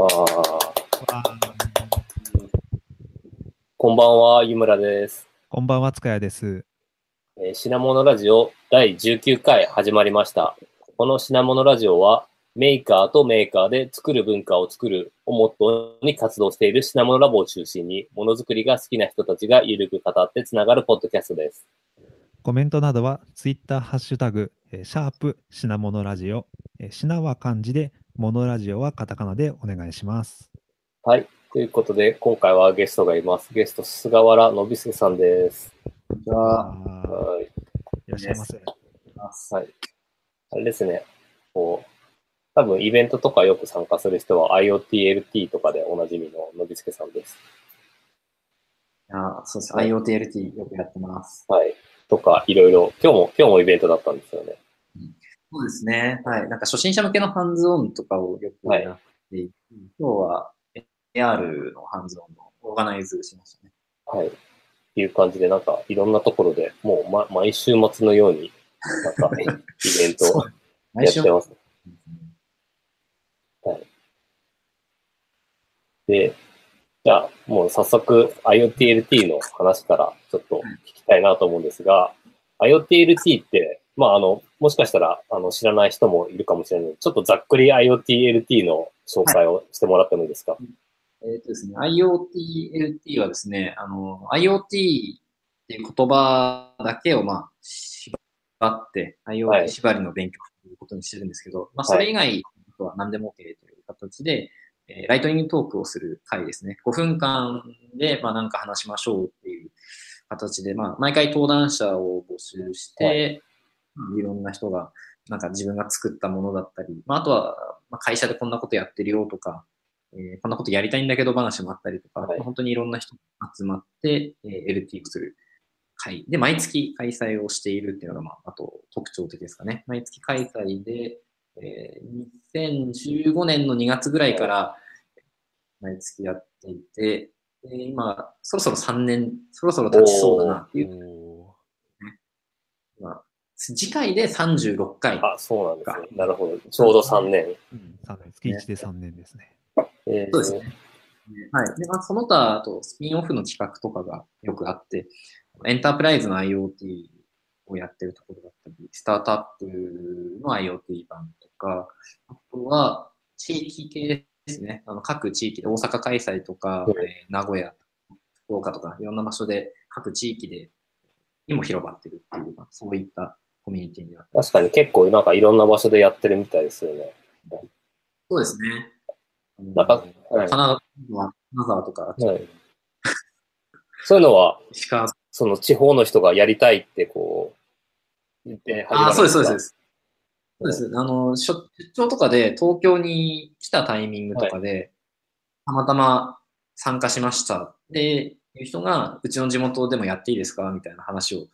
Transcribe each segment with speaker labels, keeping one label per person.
Speaker 1: わあ。こんばんは、湯村です。
Speaker 2: こんばんは、塚谷です。
Speaker 1: えー品物ラジオ第19回始まりました。この品物ラジオは、メーカーとメーカーで作る文化を作るをモットーに活動している品物ラボを中心に、ものづくりが好きな人たちがゆるく語ってつながるポッドキャストです。
Speaker 2: コメントなどは、ツイッターハッシュタグ、えーシャープ品物ラジオ、えー品は漢字で、モノラジオはカタカナでお願いします。
Speaker 1: はい。ということで、今回はゲストがいます。ゲスト、菅原信介さんです。
Speaker 3: じゃあ、
Speaker 2: あー
Speaker 1: はい。
Speaker 2: いらっしゃいませ。
Speaker 1: はい。あれですね。こう、多分イベントとかよく参加する人は IoT、LT とかでおなじみののびすけさんです。
Speaker 3: いやそうです。IoTLT よくやってます。
Speaker 1: はい。とか、いろいろ、今日も、今日もイベントだったんですよね。
Speaker 3: そうですね。はい。なんか初心者向けのハンズオンとかをよくやっていて、今日は AR のハンズオンのオーガナイズしましたね。
Speaker 1: はい。っていう感じで、なんか、いろんなところでもう、ま、毎週末のように、なんか、イベントをやってます。で、じゃあ、もう早速 IoTLT の話からちょっと聞きたいなと思うんですが、IoTLT って、まあ、あの、もしかしたら、あの、知らない人もいるかもしれない。ので、ちょっとざっくり IoTLT の紹介をしてもらってもいいですか、
Speaker 3: えっ、とですね、IoTLT はですね、あの、IoT っていう言葉だけを、まあ、縛って、
Speaker 1: はい。
Speaker 3: IoT 縛りの勉強ということにしてるんですけど、まあ、それ以外とは何でも OK という形で、えーライトニングトークをする回ですね。5分間で、まあ、なんか話しましょうっていう形で、まあ、毎回登壇者を募集して、
Speaker 1: はい
Speaker 3: いろんな人が、なんか自分が作ったものだったり、まあ、あとは、まあ、会社でこんなことやってるよとか、えーこんなことやりたいんだけど話もあったりとか、
Speaker 1: はい。
Speaker 3: 本当にいろんな人が集まって、えー LT をする会で、毎月開催をしているっていうのが、まあ、あと特徴的ですかね。毎月開催で、えー2015年の2月ぐらいから毎月やっていて、で今、そろそろ3年、そろそろ経ちそうだなっていう、次回で36回。
Speaker 1: あ、そうなんですね。なるほど。ちょうど3年。
Speaker 2: ーうん、3年、月1で3年ですね。
Speaker 1: えー
Speaker 3: そうですね。はい。で、まあ、その他、あと、スピンオフの企画とかがよくあって、エンタープライズの IoT をやってるところだったり、スタートアップの IoT 版とか、あとは、地域系ですね。あの、各地域で大阪開催とか、
Speaker 1: うん
Speaker 3: えー名古屋、福岡とか、いろんな場所で、各地域で、にも広がってるっていう、まあそういったコミュニティになってます。
Speaker 1: 確かに結構なんかいろんな場所でやってるみたいですよね。
Speaker 3: そうですね。
Speaker 1: なんか、はい
Speaker 3: 神奈川金沢とか、
Speaker 1: はいそういうのは、その地方の人がやりたいってこう、言って始まるん
Speaker 3: ああ、そうです、そうですそう
Speaker 1: か
Speaker 3: です。そうです。あの、出出張とかで東京に来たタイミングとかで、たまたま参加しました。で、いう人が、うちの地元でもやっていいですか？みたいな話を、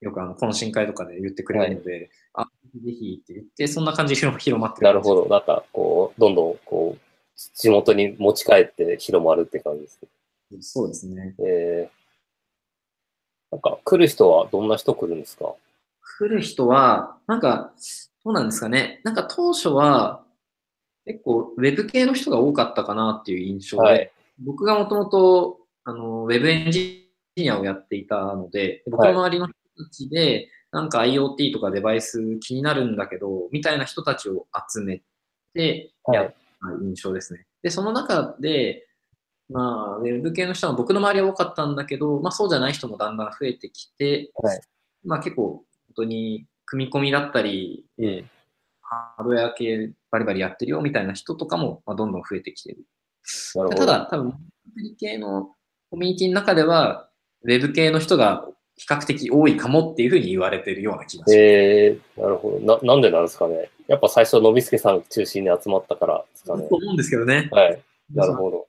Speaker 3: よくあの、懇親会とかで言ってくれるので、あ、ぜひって言って、そんな感じで広広まってる。
Speaker 1: なるほど。なんか、こう、どんどん、こう、地元に持ち帰って広まるって感じですね。
Speaker 3: ど。そうですね。
Speaker 1: えー、なんか、来る人はどんな人来るんですか？
Speaker 3: 来る人は、なんか、どうなんですかね。なんか当初は、結構、ウェブ系の人が多かったかなっていう印象で、
Speaker 1: はい
Speaker 3: 僕がもともと、あの、ウェブエンジニアをやっていたので、僕の周りの人たちで、なんか IoT とかデバイス気になるんだけど、みたいな人たちを集めてやった印象ですね。で、その中で、まあ、ウェブ系の人は僕の周りは多かったんだけど、まあそうじゃない人もだんだん増えてきて、
Speaker 1: はい
Speaker 3: まあ結構、本当に組み込みだったり、
Speaker 1: うん。
Speaker 3: ハードウェア系バリバリやってるよみたいな人とかも、まあ、どんどん増えてきてる。
Speaker 1: なる。
Speaker 3: ただ、多分、アプリ系のコミュニティの中では、ウェブ系の人が比較的多いかもっていうふうに言われてるような気がします。
Speaker 1: えー、なるほど。な、なんでなんですかね。やっぱ最初、のびすけさん中心に集まったからですかね
Speaker 3: と。思うんですけどね。
Speaker 1: はい。なるほど。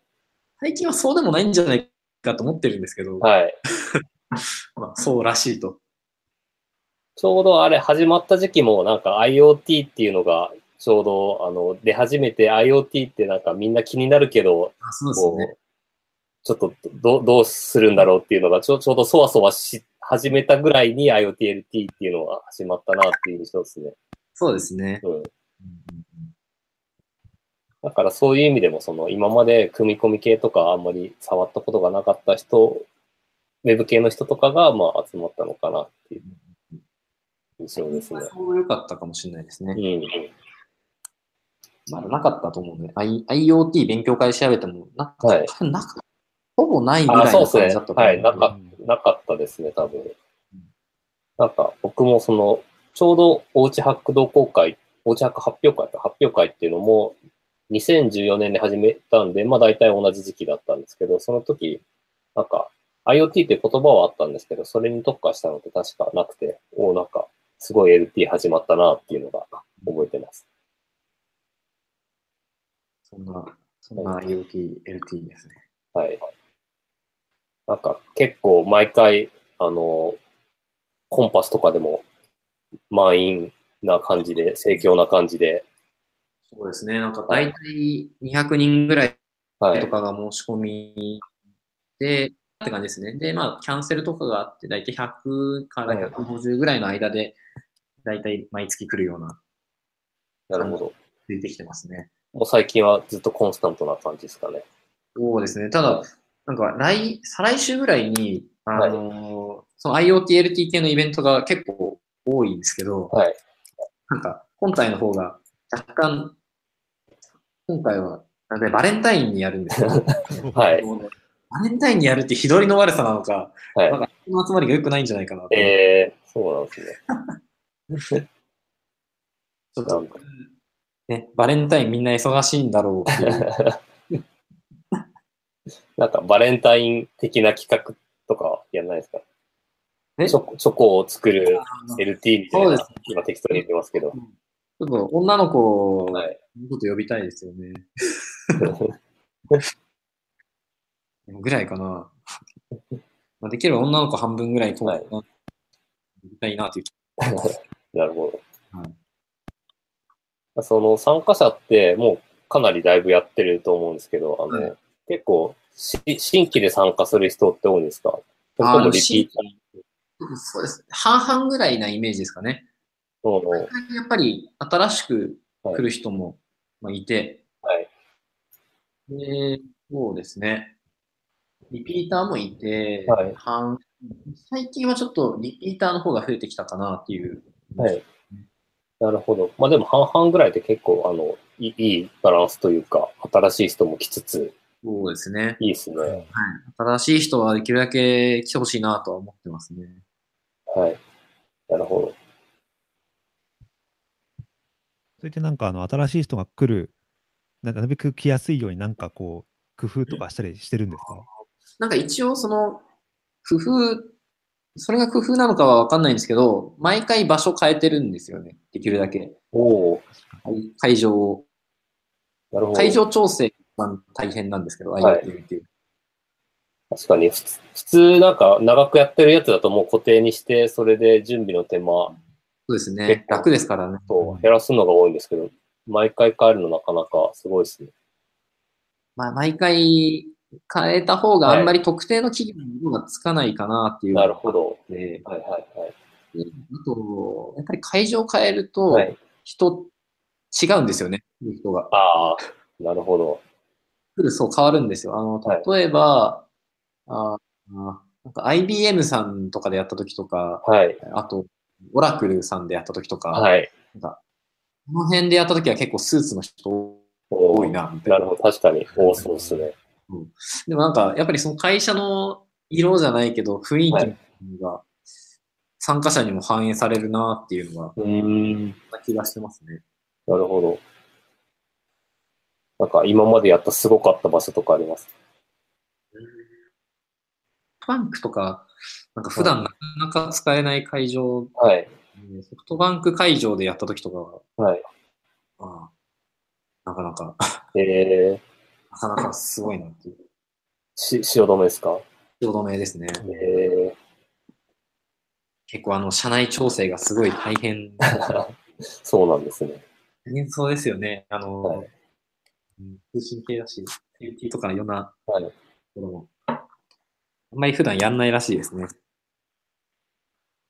Speaker 3: 最近はそうでもないんじゃないかと思ってるんですけど、
Speaker 1: はい。
Speaker 3: まあ、そうらしいと。
Speaker 1: ちょうどあれ始まった時期もなんか IoT っていうのがちょうどあの出始めて IoT ってなんかみんな気になるけど、
Speaker 3: あそうですね。
Speaker 1: こう、ちょっとどどうするんだろうっていうのがちょちょうどそわそわし始めたぐらいに IoTLT っていうのが始まったなっていう印象ですね。
Speaker 3: そうですね。
Speaker 1: うん。
Speaker 3: うんうん
Speaker 1: なんからそういう意味でも、その今まで組み込み系とかあんまり触ったことがなかった人、ウェブ系の人とかがまあ集まったのかなっていう印象ですね。
Speaker 3: そう良かったかもしれないですね
Speaker 1: う。ん。
Speaker 3: まだなかったと思うね。I、IoT 勉強会調べても、なか、
Speaker 1: はい
Speaker 3: なかほぼないぐら
Speaker 1: あ、
Speaker 3: いの感じだったと。思う。
Speaker 1: はい、なかなかったですね、多分。なんか、僕もその、ちょうどおうちハック同好会、おうちハック発表会と発表会っていうのも、2014年に始めたんで、まあ大体同じ時期だったんですけど、その時、なんか、IoT って言葉はあったんですけど、それに特化したのって確かなくて、おなんか、すごい LT 始まったなっていうのが覚えてます。
Speaker 3: そんな、そんな IoT、LT ですね。
Speaker 1: はい。なんか結構毎回、あの、コンパスとかでも満員な感じで、盛況な感じで、
Speaker 3: そうですね。なんか大体200人ぐらい
Speaker 1: はい。
Speaker 3: とかが申し込みで、って感じですね。で、まあ、キャンセルとかがあって、大体100から150ぐらいの間で、大体毎月来るような、
Speaker 1: なるほど。
Speaker 3: 出てきてますね。
Speaker 1: もう最近はずっとコンスタントな感じですかね。
Speaker 3: そうですね。ただ、なんか来、再来週ぐらいに、あのーその IoT、LT 系のイベントが結構多いんですけど、
Speaker 1: はい。
Speaker 3: なんか、本体の方が若干、今回は、なんでバレンタインにやるんですよ。
Speaker 1: はい。
Speaker 3: バレンタインにやるって日取りの悪さなのか、
Speaker 1: はい
Speaker 3: なんか、人の集まりが良くないんじゃないかなと。
Speaker 1: えー、そうなんですね。
Speaker 3: ちょっと、ね、バレンタインみんな忙しいんだろうっていう。
Speaker 1: なんかバレンタイン的な企画とかやらないですか？
Speaker 3: え？
Speaker 1: チョコチョコを作る LT みたいな
Speaker 3: そうです、
Speaker 1: 今適当に言ってますけど。
Speaker 3: ちょっと女の子の
Speaker 1: はい。
Speaker 3: こと呼びたいですよね。ぐらいかな。まあ、できれば女の子半分ぐらいと、
Speaker 1: はい
Speaker 3: 呼びたいなという気
Speaker 1: なるほど。
Speaker 3: はい
Speaker 1: その参加者ってもうかなりだいぶやってると思うんですけど、あの、
Speaker 3: はい
Speaker 1: 結構し新規で参加する人って多いんですか？それもリピー
Speaker 3: の新 そうです。半々ぐらいなイメージですかね。
Speaker 1: ターの、
Speaker 3: やっぱり新しく来る人もまあいて、
Speaker 1: はい。
Speaker 3: で、そうですね。リピーターもいて、
Speaker 1: はい
Speaker 3: 半最近はちょっとリピーターの方が増えてきたかなっていう。
Speaker 1: はい。なるほど。まあでも半々ぐらいで結構、あの、いいバランスというか、新しい人も来つつ、
Speaker 3: そうですね。
Speaker 1: いいですね。
Speaker 3: はい。新しい人はできるだけ来てほしいなとは思ってますね。
Speaker 1: はい。なるほど。
Speaker 2: それってなんかあの新しい人が来る、ななるべく来やすいようになんかこう、工夫とかしたりしてるんですか？
Speaker 3: なんか一応その、工夫、それが工夫なのかはわかんないんですけど、毎回場所変えてるんですよね。できるだけ。
Speaker 1: おお
Speaker 3: 会場を。
Speaker 1: なるほど。
Speaker 3: 会場調整が大変なんですけど、
Speaker 1: はい
Speaker 3: IoT っていう。
Speaker 1: 確かに、普通普通なんか長くやってるやつだともう固定にして、それで準備の手間
Speaker 3: そうです
Speaker 1: 結
Speaker 3: ね。
Speaker 1: 構
Speaker 3: 楽ですからね。
Speaker 1: と減らすのが多いんですけど、毎回変えるのなかなかすごいですね。
Speaker 3: まあ、毎回変えた方があんまり特定の企業の色がつかないかなっていう。
Speaker 1: なるほど。
Speaker 3: で、
Speaker 1: はいはいはい。
Speaker 3: であと、やっぱり会場変えると
Speaker 1: はい、
Speaker 3: 人、違うんですよね。来る人が。
Speaker 1: ああ、なるほど。
Speaker 3: 来る層変わるんですよ。あの、
Speaker 1: はい
Speaker 3: 例えば、ああなんか IBM さんとかでやった時とか、
Speaker 1: はい。
Speaker 3: あと、オラクルさんでやった時とか、
Speaker 1: はい。
Speaker 3: なんか、この辺でやった時は結構スーツの人
Speaker 1: 多
Speaker 3: 多いな、みたいな。
Speaker 1: なるほど。確かに多そうですね。
Speaker 3: でもなんか、やっぱりその会社の色じゃないけど、雰囲気が参加者にも反映されるなっていうのが、
Speaker 1: うーん。
Speaker 3: な気がしてますね。
Speaker 1: なるほど。なんか今までやったすごかった場所とかあります？
Speaker 3: バンクとか、なんか普段なかなか使えない会場、
Speaker 1: はい。
Speaker 3: ソフトバンク会場でやった時とかは、
Speaker 1: はい。
Speaker 3: ああなかなか、
Speaker 1: えー、
Speaker 3: なかなかすごいなっていう。
Speaker 1: し、汐留ですか？
Speaker 3: 汐留ですね。
Speaker 1: え
Speaker 3: 結構あの、社内調整がすごい大変。
Speaker 1: ー、そうなんですね。
Speaker 3: そうですよね。あの、
Speaker 1: はい
Speaker 3: うん通信系だし、IT とかいろんな
Speaker 1: はい。
Speaker 3: ところも、あんまり普段やんないらしいですね。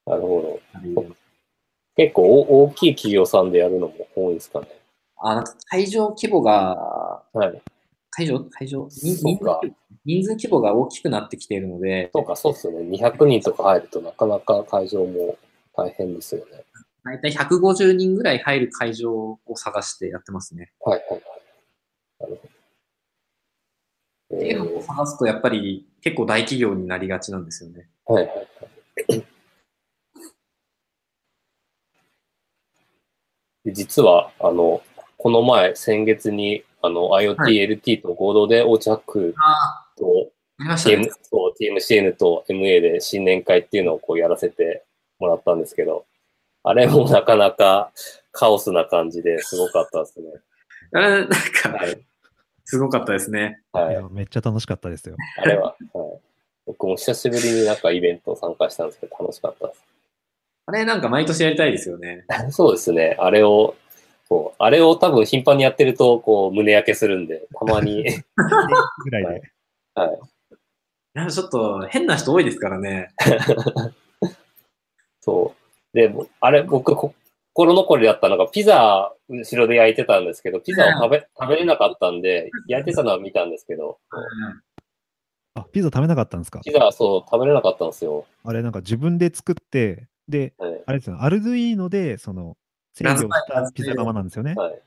Speaker 1: なるほど。結構お大きい企業さんでやるのも多いんですかね。
Speaker 3: あ、なんか会場規模が
Speaker 1: はい。
Speaker 3: 会場、会場、人
Speaker 1: そうか
Speaker 3: 人数規模が大きくなってきているので、
Speaker 1: そうか、そうっすよね。200人とか入るとなかなか会場も大変ですよね。
Speaker 3: だいたい150人ぐらい入る会場を探してやってますね。
Speaker 1: はいはいはい。なるほど。
Speaker 3: っていうのを探すと、やっぱり結構大企業になりがちなんですよね。
Speaker 1: はいはいはい。で実は、あの、この前、先月に、あの、
Speaker 3: は
Speaker 1: IoT、LT と合同で、オーチャック
Speaker 3: あ
Speaker 1: と TM、。そう TMCN と MA で新年会っていうのをこうやらせてもらったんですけど、あれもなかなかカオスな感じですごかったですね。
Speaker 3: あれ、なんか、
Speaker 1: はい。
Speaker 3: すごかったですね。
Speaker 1: はい
Speaker 2: めっちゃ楽しかったですよ。
Speaker 1: あれは、はい。僕も久しぶりになんかイベント参加したんですけど、楽しかったです。
Speaker 3: あれ、なんか毎年やりたいですよね。
Speaker 1: そうですね。あれを、こう、あれを多分頻繁にやってると、こう、胸焼けするんで、たまに、
Speaker 2: ぐらいで。
Speaker 1: はい。
Speaker 3: いや、ちょっと変な人多いですからね。
Speaker 1: そう。で、ぼあれ、僕、こ心残りだったのが、ピザ、後ろで焼いてたんですけど、ピザを食べ、食べれなかったんで、焼いてたのは見たんですけど、
Speaker 2: あ、ピザ食べなかったんですか？
Speaker 1: ピザはそう、食べれなかったんですよ。
Speaker 2: あれなんか自分で作って、で、
Speaker 1: はい。
Speaker 2: あれですよ、アルドゥイーノで、その、制御したピザ窯なんですよね。
Speaker 1: はい。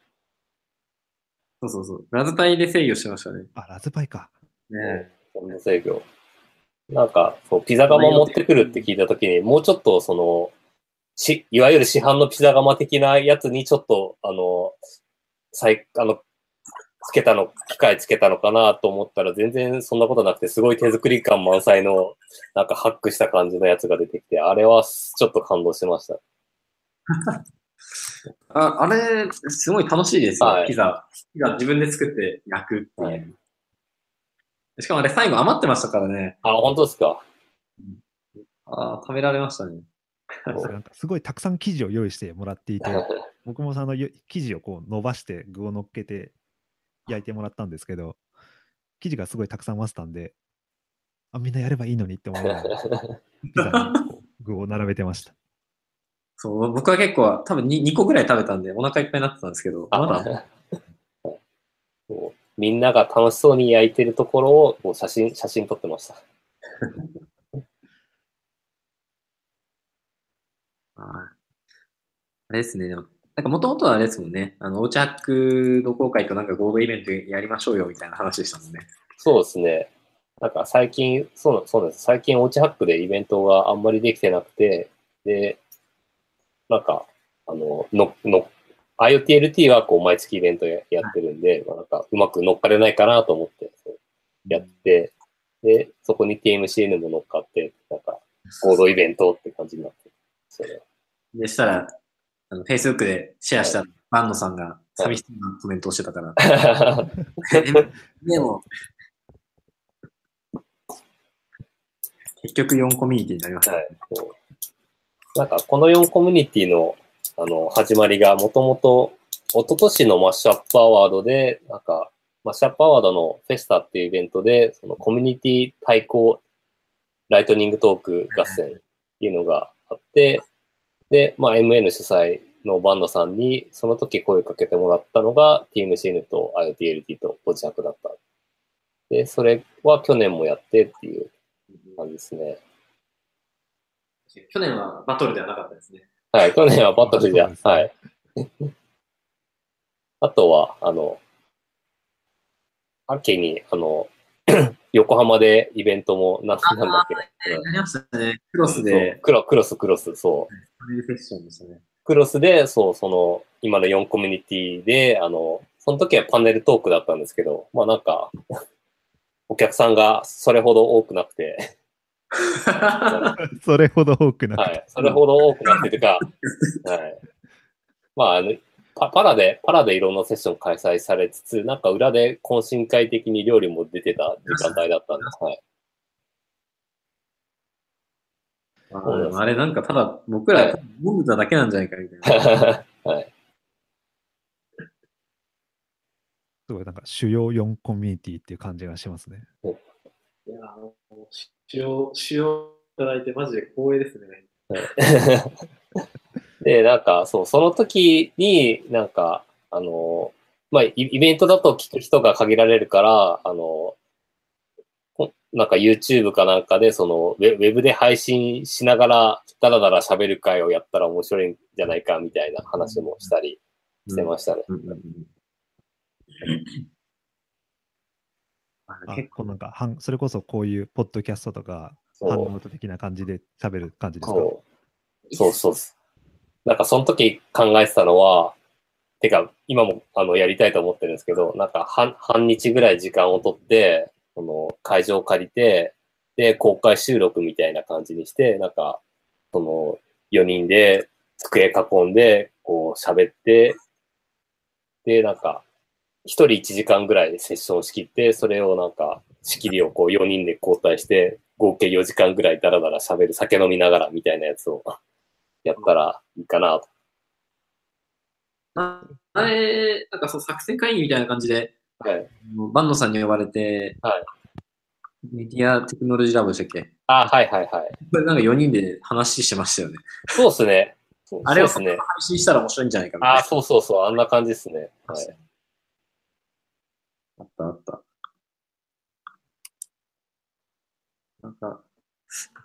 Speaker 3: そうそうそう。ラズパイで制御してましたね。
Speaker 2: あ、ラズパイか。
Speaker 3: ね
Speaker 1: そんな制御。なんか、そう、ピザ窯持ってくるって聞いたときに、もうちょっと、その、し、いわゆる市販のピザ窯的なやつにちょっと、あの、最、あの、つけたの、機械つけたのかなと思ったら、全然そんなことなくて、すごい手作り感満載の、なんかハックした感じのやつが出てきて、あれはちょっと感動しました。
Speaker 3: ああれ、すごい楽しいですよ、
Speaker 1: はい
Speaker 3: ピザ。ピザ自分で作って焼くっていう。
Speaker 1: はい
Speaker 3: しかもあれ最後余ってましたからね。
Speaker 1: あ、本当ですか？
Speaker 3: ああ、食べられましたね。
Speaker 2: なんかすごいたくさん生地を用意してもらっていて、僕もそのよ生地をこう伸ばして具を乗っけて焼いてもらったんですけど、生地がすごいたくさん余ってたんで、あ、みんなやればいいのにって思いながら、ピザにこう具を並べてました。
Speaker 3: そう、僕は結構多分 2, 2個ぐらい食べたんでお腹いっぱいになってたんですけど、まだ、
Speaker 1: みんなが楽しそうに焼いてるところをこう写真、写真撮ってました。
Speaker 3: はいあれですね、でも、なんかもともとはあれですもんね、あの、オーチャック同好会となんか合同イベントやりましょうよみたいな話でしたもんね。
Speaker 1: そうですね。なんか最近、そうなそうなんです。最近、オーチハックでイベントがあんまりできてなくて、で、なんか、あの、の、の、IoTLT はこう毎月イベントやってるんで、まあ、なんかうまく乗っかれないかなと思ってやって、で、そこに TMCN も乗っかって、なんか合同イベントって感じになって。それ
Speaker 3: でしたら、あの、Facebook でシェアしたバンノさんが寂しそうなコメントをしてたから、でも、結局4コミュニティになりました。
Speaker 1: はい、なんかこの4コミュニティのあの始まりがもともと一昨年のマッシュアップアワードで、なんかマッシュアップアワードのフェスタっていうイベントで、そのコミュニティ対抗ライトニングトーク合戦っていうのがあって、で、まあ MN 主催のバンドさんにその時声かけてもらったのが TMCN と IoTLT とポジャクだった。で、それは去年もやってっていう感じですね。
Speaker 3: 去年はバトルではなかったですね。
Speaker 1: はい、去年はバトルじゃ、はい。あとは、あの、秋に、あの、横浜でイベントも、ななんだっけ、うん
Speaker 3: やりましたね。クロス
Speaker 1: そう
Speaker 3: で、
Speaker 1: クロクロス、クロス、そう。
Speaker 3: パネルセッションでしたね。
Speaker 1: クロスで、そう、その、今の4コミュニティで、あの、その時はパネルトークだったんですけど、まあなんか、お客さんがそれほど多くなくて、
Speaker 2: それほど多くなくて、
Speaker 1: はい、それほど多くなってというか、はい。まあ、あの、パパラで、パラでいろんなセッション開催されつつ、なんか裏で懇親会的に料理も出てた時間帯だったんです。はい。
Speaker 3: あれなんかただ僕ら飲んでただけなんじゃないかみたいな。
Speaker 1: はい。
Speaker 2: すごいなんか主要4コミュニティっていう感じがしますね。
Speaker 3: いやーもう使用、使用いただいてマジで光栄ですね。
Speaker 1: で、なんか、そう、その時に、なんか、あの、まあ、イイベントだと聞く人が限られるから、あの、こなんか YouTube かなんかで、そのウェ、ウェブで配信しながら、だらだら喋る会をやったら面白いんじゃないか、みたいな話もしたりしてましたね。
Speaker 3: 結構
Speaker 2: なんかはん、それこそこういうポッドキャストとか、ハン
Speaker 1: そう。
Speaker 2: ノート的な感じで喋る感じですか？
Speaker 1: そう。そうそうです。なんかその時考えてたのは、てか今もあのやりたいと思ってるんですけど、なんか半半日ぐらい時間をとって、この会場を借りて、で、公開収録みたいな感じにして、なんか、その4人で机囲んで、こう喋って、で、なんか、1人1時間ぐらいでセッションを仕切って、それをなんか、仕切りをこう4人で交代して、合計4時間ぐらいダラダラ喋る、酒飲みながらみたいなやつを やったらいいかなと。
Speaker 3: ああれ、なんかそう作戦会議みたいな感じで、
Speaker 1: はい。
Speaker 3: バンドさんに呼ばれて、
Speaker 1: はい
Speaker 3: メディアテクノロジーラボでしたっけ？
Speaker 1: あ、はいはいはい。
Speaker 3: これなんか4人で話してましたよね。
Speaker 1: そうですね。そう
Speaker 3: あれを。配信したら面白いんじゃないかな。
Speaker 1: あ、そうそうそう。あんな感じですね。はい。
Speaker 3: あったあった。なんか、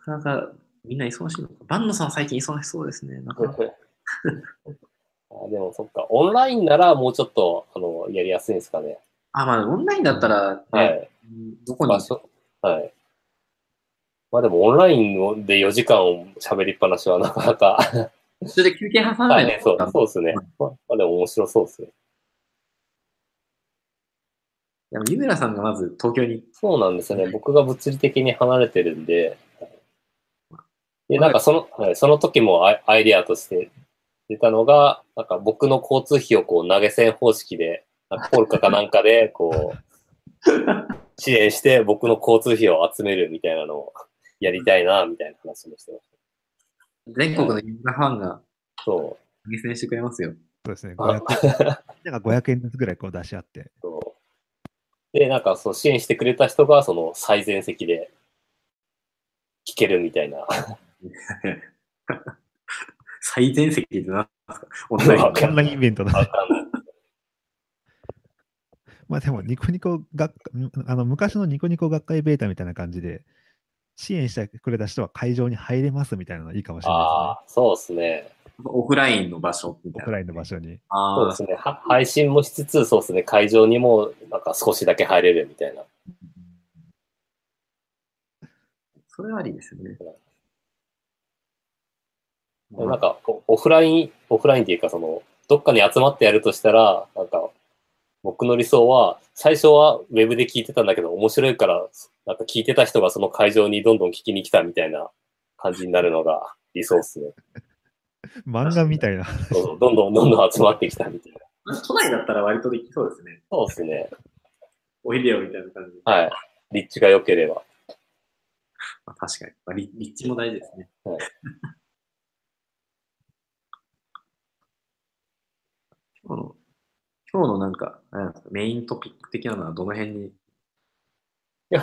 Speaker 3: なかなかみんな忙しいのか。バンドさん最近忙しそうですね。なんか
Speaker 1: あでもそっか。オンラインならもうちょっと、あの、やりやすいんですかね。
Speaker 3: あ、まあオンラインだったら、ね
Speaker 1: はい。
Speaker 3: どこに？
Speaker 1: まあ、そはい。まあでもオンラインで4時間喋りっぱなしはなかなか
Speaker 3: それで休憩挟まない
Speaker 1: 大変そう。そうですね。まあ、まあでも面白そうですね。
Speaker 3: でも、湯村さんがまず東京に、
Speaker 1: そうなんですよね。僕が物理的に離れてるんで、で、なんかその、はい、その時もアイアイディアとして出たのが、なんか僕の交通費をこう投げ銭方式で、なんかポルカかなんかで、こう、支援して僕の交通費を集めるみたいなのをやりたいな、みたいな話もしてまし
Speaker 3: 全国の湯村ファンが
Speaker 1: た。そ
Speaker 3: 投げしてくれますよ。
Speaker 2: そうですね。
Speaker 1: う。
Speaker 2: 500
Speaker 1: あ
Speaker 2: なんか500円ずつぐらいこう出し合って。
Speaker 1: そうで、なんかそう支援してくれた人が、その最前席で聞けるみたいな。
Speaker 3: 最前席って何ですか？オンライン
Speaker 1: わか
Speaker 2: オンラインイベントだ。まあでも、ニコニコ学あの昔のニコニコ学会ベータみたいな感じで、支援してくれた人は会場に入れますみたいなのいいかもしれな
Speaker 1: ああ、そうですね。
Speaker 3: オフラインの場所み
Speaker 2: いですね。オ
Speaker 3: たいな。
Speaker 2: フラインの場所に。
Speaker 3: ああ
Speaker 1: そうですね。は配信もしつつ、そうですね。会場にも、なんか少しだけ入れるみたいな。
Speaker 3: それはありですよね。
Speaker 1: なんか、おオフライン、オフラインっていうか、その、どっかに集まってやるとしたら、なんか、僕の理想は、最初はウェブで聞いてたんだけど、面白いから、なんか聞いてた人がその会場にどんどん聞きに来たみたいな感じになるのが理想ですね。
Speaker 2: 漫画みたいな。
Speaker 1: そうそうどんどんどんどん集まってきたみたいな。
Speaker 3: 都内だったら割とできそうですね。
Speaker 1: そうですね。
Speaker 3: おいでよみたいな感じで。
Speaker 1: はい。立地が良ければ。
Speaker 3: まあ、確かに。まあ、立立地も大事ですね。
Speaker 1: はい
Speaker 3: 今日の、今日のなんか、んメイントピック的なのはどの辺に？
Speaker 1: 今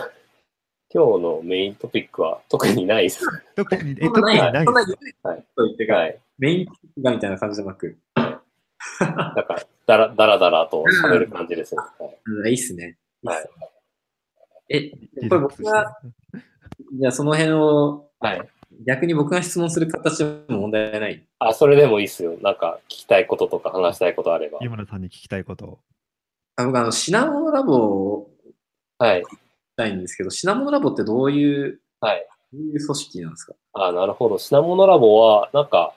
Speaker 1: 日のメイントピックは特にないです。
Speaker 2: 特に、え、特にない
Speaker 3: そんな
Speaker 2: です。
Speaker 1: はい
Speaker 3: と言ってか、
Speaker 1: はい。
Speaker 3: メイントピックがみたいな感じじゃなく、
Speaker 1: なんか、だらだらだらと喋る感じですね。はい
Speaker 3: うん、いいっすね。
Speaker 1: はい
Speaker 3: え、
Speaker 2: リ
Speaker 3: これ僕が、じゃあその辺を、
Speaker 1: はい。
Speaker 3: 逆に僕が質問する形でも問題ない。
Speaker 1: あ、それでもいいっすよ。なんか、聞きたいこととか話したいことあれば。
Speaker 2: 湯村さんに聞きたいことを。
Speaker 3: あ僕、あの、品物ラボを
Speaker 1: はい。
Speaker 3: 聞きたいんですけど、品物ラボってどういう、
Speaker 1: はい。
Speaker 3: どういう組織なんですか？
Speaker 1: あ、なるほど。品物ラボは、なんか、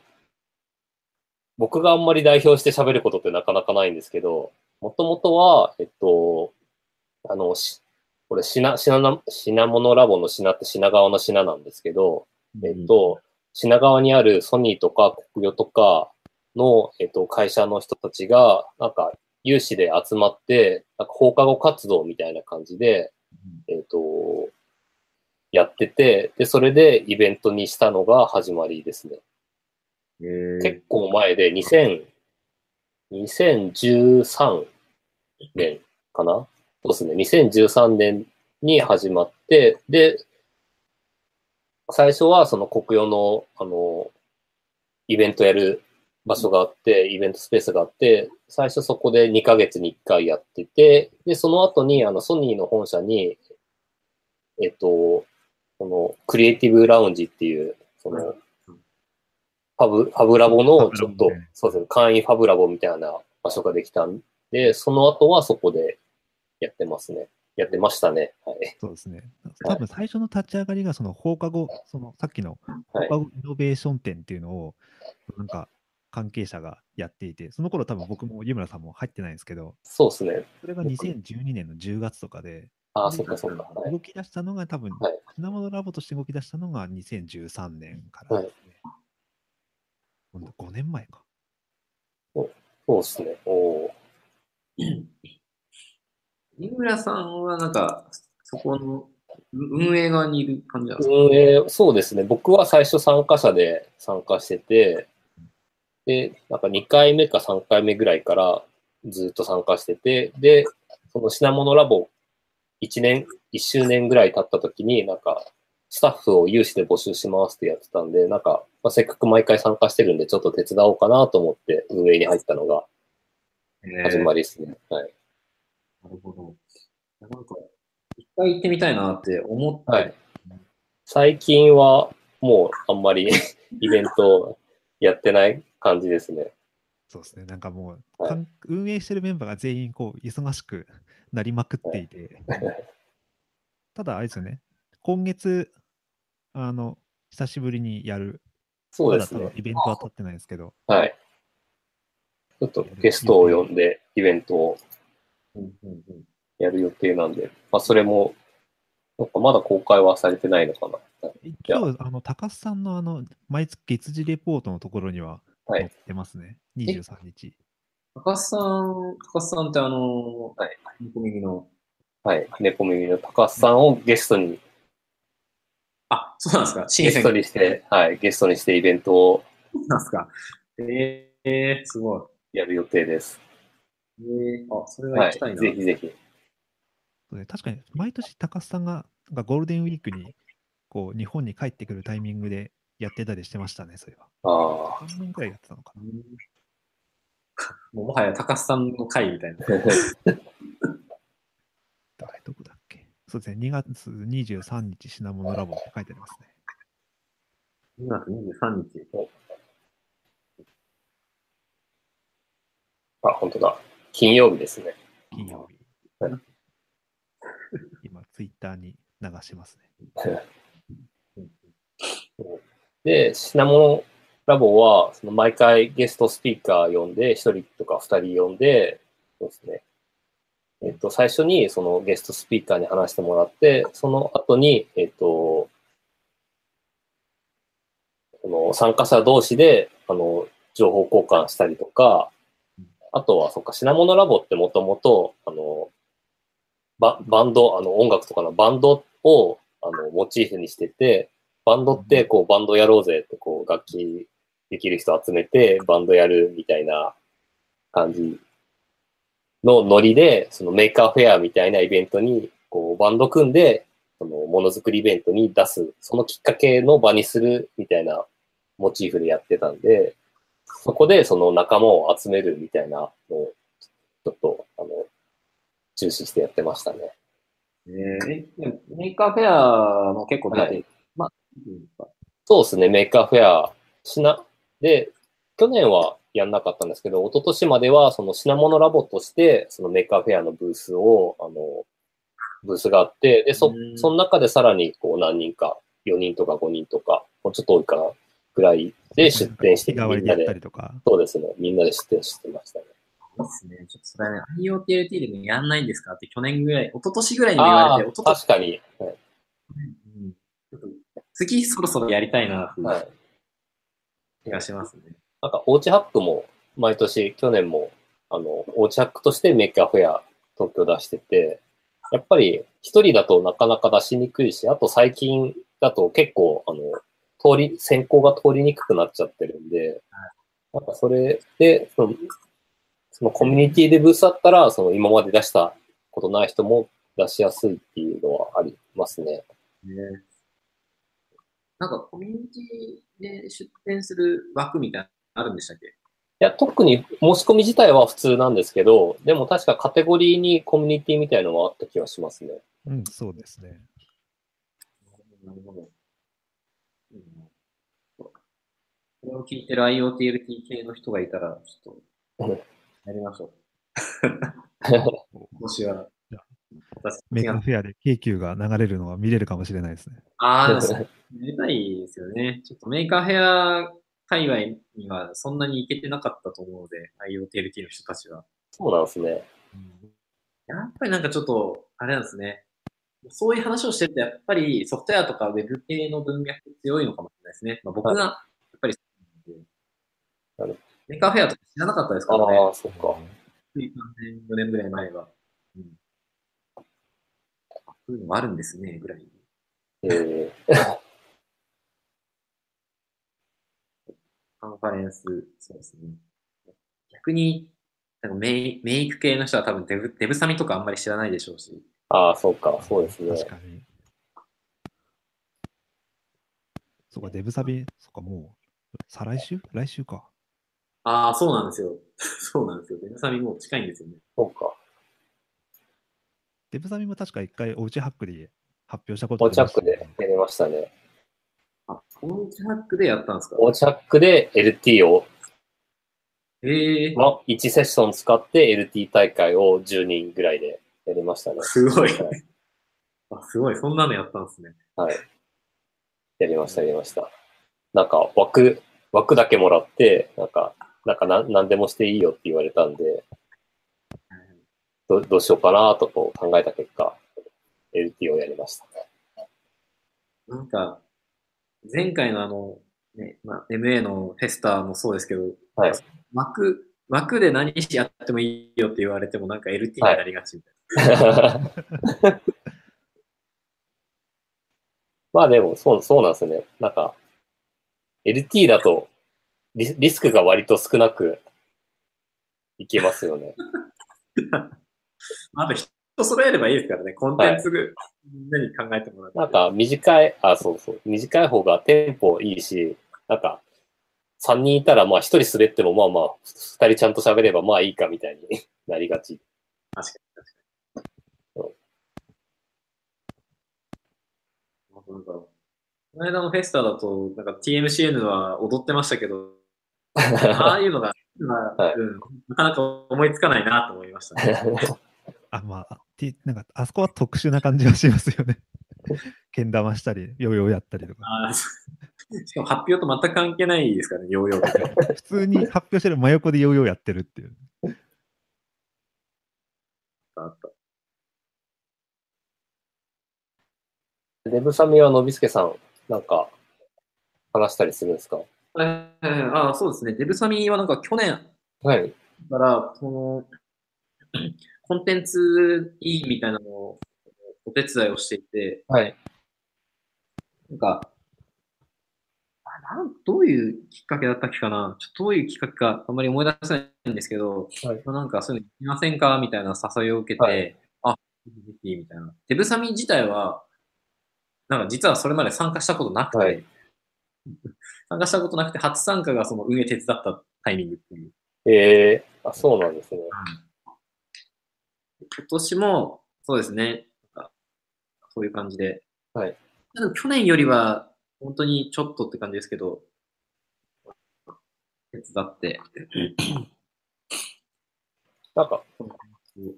Speaker 1: 僕があんまり代表して喋ることってなかなかないんですけど、もともとは、えっと、あの、しこれ品、品な、品物ラボの品って品川の品なんですけど、えっと、品川にあるソニーとか国与とかの、えっと、会社の人たちが、なんか、有志で集まって、なんか放課後活動みたいな感じで、えっと、やってて、で、それでイベントにしたのが始まりですね。
Speaker 3: えー
Speaker 1: 結構前で、2000、2013年かな？そうですね。2013年に始まって、で、最初はその国用の、あの、イベントやる場所があって、イベントスペースがあって、最初そこで2ヶ月に1回やってて、で、その後に、あの、ソニーの本社に、えっと、この、クリエイティブラウンジっていう、その、ファブ、ファブラボの、ちょっとそうですね、簡易ファブラボみたいな場所ができたんで、その後はそこでやってますね。やってましたね。はい。
Speaker 2: そうですね。多分最初の立ち上がりが、その放課後、そのさっきの放課後イノベーション展っていうのを、なんか関係者がやっていて、その頃多分僕も湯村さんも入ってないんですけど、
Speaker 1: そうですね。
Speaker 2: それが2012年の10月とかで、
Speaker 1: ああ、そっかそっか。はい
Speaker 2: 動き出したのが多分、
Speaker 1: はい
Speaker 2: 品物ラボとして動き出したのが2013年からですね。ほんと5年前か。
Speaker 1: そうですね。おー
Speaker 3: 井村さんはなんか、そこのう運営側にいる感じなんですか、
Speaker 1: 運営、そうですね。僕は最初参加者で参加してて、で、なんか2回目か3回目ぐらいからずっと参加してて、で、その品物ラボ1年、1周年ぐらい経った時に、なんか、スタッフを有志で募集しますってやってたんで、なんか、まあ、せっかく毎回参加してるんで、ちょっと手伝おうかなと思って運営に入ったのが始まりですね。はい。
Speaker 3: なるほど。なんか、一回行ってみたいなって思ったり
Speaker 1: はい。最近はもうあんまり イベントやってない感じですね。
Speaker 2: そうですね。なんかもう、
Speaker 1: はい
Speaker 2: かん運営してるメンバーが全員こう忙しくなりまくっていて、ただあれですよね、今月、あの、久しぶりにやる、
Speaker 1: そうですね。
Speaker 2: イベントは立ってないんですけど、
Speaker 1: はい。ちょっとゲストを呼んでイベントを
Speaker 3: うんうんうん
Speaker 1: やる予定なんで、まあそれも、なんかまだ公開はされてないのかな。
Speaker 2: 一応、あの、高須さんのあの、毎月月次レポートのところには
Speaker 1: はい
Speaker 2: 載ってますね。23日。
Speaker 3: 高須さん、高須さんってあの、
Speaker 1: はい。
Speaker 3: 小耳の、
Speaker 1: はい。猫耳の高須さんをゲストに、
Speaker 3: あ、そうなんですか
Speaker 1: ゲストにして、はい。ゲストにしてイベントを
Speaker 3: なんですかええー、すご
Speaker 1: やる予定です。
Speaker 3: い。えー、あ、それは
Speaker 1: はい。
Speaker 3: 行きたいな。
Speaker 1: ぜひぜひ。
Speaker 2: そうね確かに、毎年高須さんがなんかゴールデンウィークにこう日本に帰ってくるタイミングでやってたりしてましたね、それは。
Speaker 1: あ
Speaker 2: 3年くらいやってたのかな。
Speaker 3: うんもう もはや高須さんの会みたいな。
Speaker 1: あ。
Speaker 2: どこだっけそうですね、2月23日品物ラボって書いてありますね。
Speaker 3: 2月23日。
Speaker 1: あ、本当だ。金曜日ですね。
Speaker 2: 金曜日
Speaker 1: はい。
Speaker 2: 今、ツイッターに流しますね。
Speaker 1: で、品物ラボは、その毎回ゲストスピーカー呼んで、1人とか2人呼んで、そうですね。えっと、最初にそのゲストスピーカーに話してもらって、その後に、えっと、その参加者同士で、あの、情報交換したりとか、あとは、そっか、品物ラボってもともと、あの、ババンド、あの、音楽とかのバンドを、あの、モチーフにしてて、バンドって、こう、バンドやろうぜって、こう、楽器できる人集めて、バンドやるみたいな感じのノリで、そのメーカーフェアみたいなイベントに、こう、バンド組んで、その、ものづくりイベントに出す、そのきっかけの場にするみたいなモチーフでやってたんで、そこでその仲間を集めるみたいなのを、ちょっと、あの、重視してやってましたね。
Speaker 3: えー、 Maker Faire も結構出て、
Speaker 1: はい。
Speaker 3: まあ、
Speaker 1: そうですね、 Maker Faire、品、で、去年はやんなかったんですけど、一昨年まではその品モノラボとして、その Maker Faire のブースを、あの、ブースがあって、で、そ
Speaker 3: うん、
Speaker 1: その中でさらにこう何人か、4人とか5人とか、もうちょっと多いかな、ぐらいで出店して、みんなで、
Speaker 2: りとか。
Speaker 1: そうですね、みんなで出店してましたね。
Speaker 3: いいっすね。ちょっとそれね、IoTLT でもやんないんですかって去年ぐらい、一昨年ぐらいにも言わ
Speaker 1: ああ
Speaker 3: れて、一昨年
Speaker 1: 確かに。はい
Speaker 3: うん次そろそろやりたいなっていう
Speaker 1: はい。
Speaker 3: 気がしますね。
Speaker 1: なんか、おうちハックも、毎年、去年も、あの、おうちハックとしてメーカーフェア、東京出してて、やっぱり、一人だとなかなか出しにくいし、あと最近だと結構、あの、通り、先行が通りにくくなっちゃってるんで、なんかそれで、その、そのコミュニティでブースあったら、その今まで出したことない人も出しやすいっていうのはありますね。
Speaker 3: ねなんかコミュニティで出展する枠みたいなのあるんでしたっけ？
Speaker 1: や、特に申し込み自体は普通なんですけど、でも確かカテゴリーにコミュニティみたいのがあった気がしますね。
Speaker 2: うん、そうですね。
Speaker 3: なるほど。うんこれを聞いてる IoTLT 系の人がいたら、ちょっ
Speaker 1: うん
Speaker 3: と、やりましょう。今年は
Speaker 2: メーカーフェアで京急が流れるのが見れるかもしれないですね。
Speaker 3: ああ、そうやりたいですよね。ちょっと Maker Faire 界隈にはそんなに行けてなかったと思うので、IoTLT の人たちは。
Speaker 1: そうなんですね。
Speaker 3: やっぱりなんかちょっと、あれなんですね。そういう話をしてると、やっぱりソフトウェアとかウェブ系の文脈強いのかもしれないですね。まあ、僕が、 Maker Faire とか知らなかったですか？らね。
Speaker 1: ああ、そっか。
Speaker 3: つい3年、4年ぐらい前は。うん。そういうのがあるんですね、ぐらい。
Speaker 1: え
Speaker 3: カンファレンス、そうですね。逆に、なんかメイメイク系の人は多分デブデブサミとかあんまり知らないでしょうし。
Speaker 1: ああ、そうか、そうですね。
Speaker 2: 確かに。そうか、デブサビ、そうか、もう、再来週？来週か。
Speaker 3: ああ、そうなんですよ。そうなんですよ。デブサミもう近いんですよね。
Speaker 1: そうか。
Speaker 2: デブサビも確か一回おうちハックで発表したこと
Speaker 1: オーチャック
Speaker 2: ありましたね
Speaker 1: でやりましたね。
Speaker 3: あ、コーチハックでやったんですか？
Speaker 1: オーチャックで LT を、
Speaker 3: ええ
Speaker 1: まあ、1セッション使って LT 大会を10人ぐらいでやりましたね。
Speaker 3: すごい
Speaker 1: はい。
Speaker 3: あ、すごい。そんなのやったんですね。
Speaker 1: はい。やりました、やりました。なんか枠、枠だけもらって、なんか、なんかなん何でもしていいよって言われたんで、どどうしようかなとこう考えた結果、LT をやりました。
Speaker 3: なんか、前回のあの、ね、まあ、MA のフェスタもそうですけど、
Speaker 1: はい
Speaker 3: 枠、枠で何しやってもいいよって言われてもなんか LT になりがちみたい
Speaker 1: まあでも、そう、そうなんですね。なんか、LT だとリスリスクが割と少なくいけますよね。
Speaker 3: な。あと人揃えればいいですからね。コンテンツみんなに考えてもらって。
Speaker 1: なんか短い、あ、そうそう、短い方がテンポいいし、なんか、3人いたらまあ1人滑ってもまあまあ、2人ちゃんと喋ればまあいいかみたいに なりがち。
Speaker 3: 確かに確かに。なんか、この間のフェスタだと、なんか TMCN は踊ってましたけど、ああいうのが、まあ
Speaker 1: はい
Speaker 3: うん、なかなか思いつかないなと思いましたね。
Speaker 2: あ、まあ、T- なんか、あそこは特殊な感じはしますよね。けん玉したり、ヨーヨーやったりとか。
Speaker 3: しかも発表と全く関係ないですからね、ヨーヨーって。
Speaker 2: 普通に発表してる真横でヨーヨーやってるっていう。
Speaker 3: あった
Speaker 1: デブサミはのびすけさん、なんか、話したりするんですか？
Speaker 3: えーあーそうですね。デブサミはなんか去年
Speaker 1: はい。
Speaker 3: から、その、コンテンツいいみたいなのをお手伝いをしていて、
Speaker 1: はい。
Speaker 3: なんか、あなんどういうきっかけだったっけかな？ちょっとどういうきっかけかあんまり思い出せないんですけど、
Speaker 1: はい
Speaker 3: まあなんかそういうのいませんかみたいな誘いを受けて、
Speaker 1: はい
Speaker 3: あ、ぜひみたいな。デブサミ自体は、なんか実はそれまで参加したことなくて、
Speaker 1: はい
Speaker 3: 参加したことなくて、初参加がその運営手伝ったタイミングっていう。
Speaker 1: ええあ、そうなんですね。
Speaker 3: 今年も、そうですね。そういう感じで。
Speaker 1: はい。
Speaker 3: 去年よりは、本当にちょっとって感じですけど、手伝って、
Speaker 1: なんか、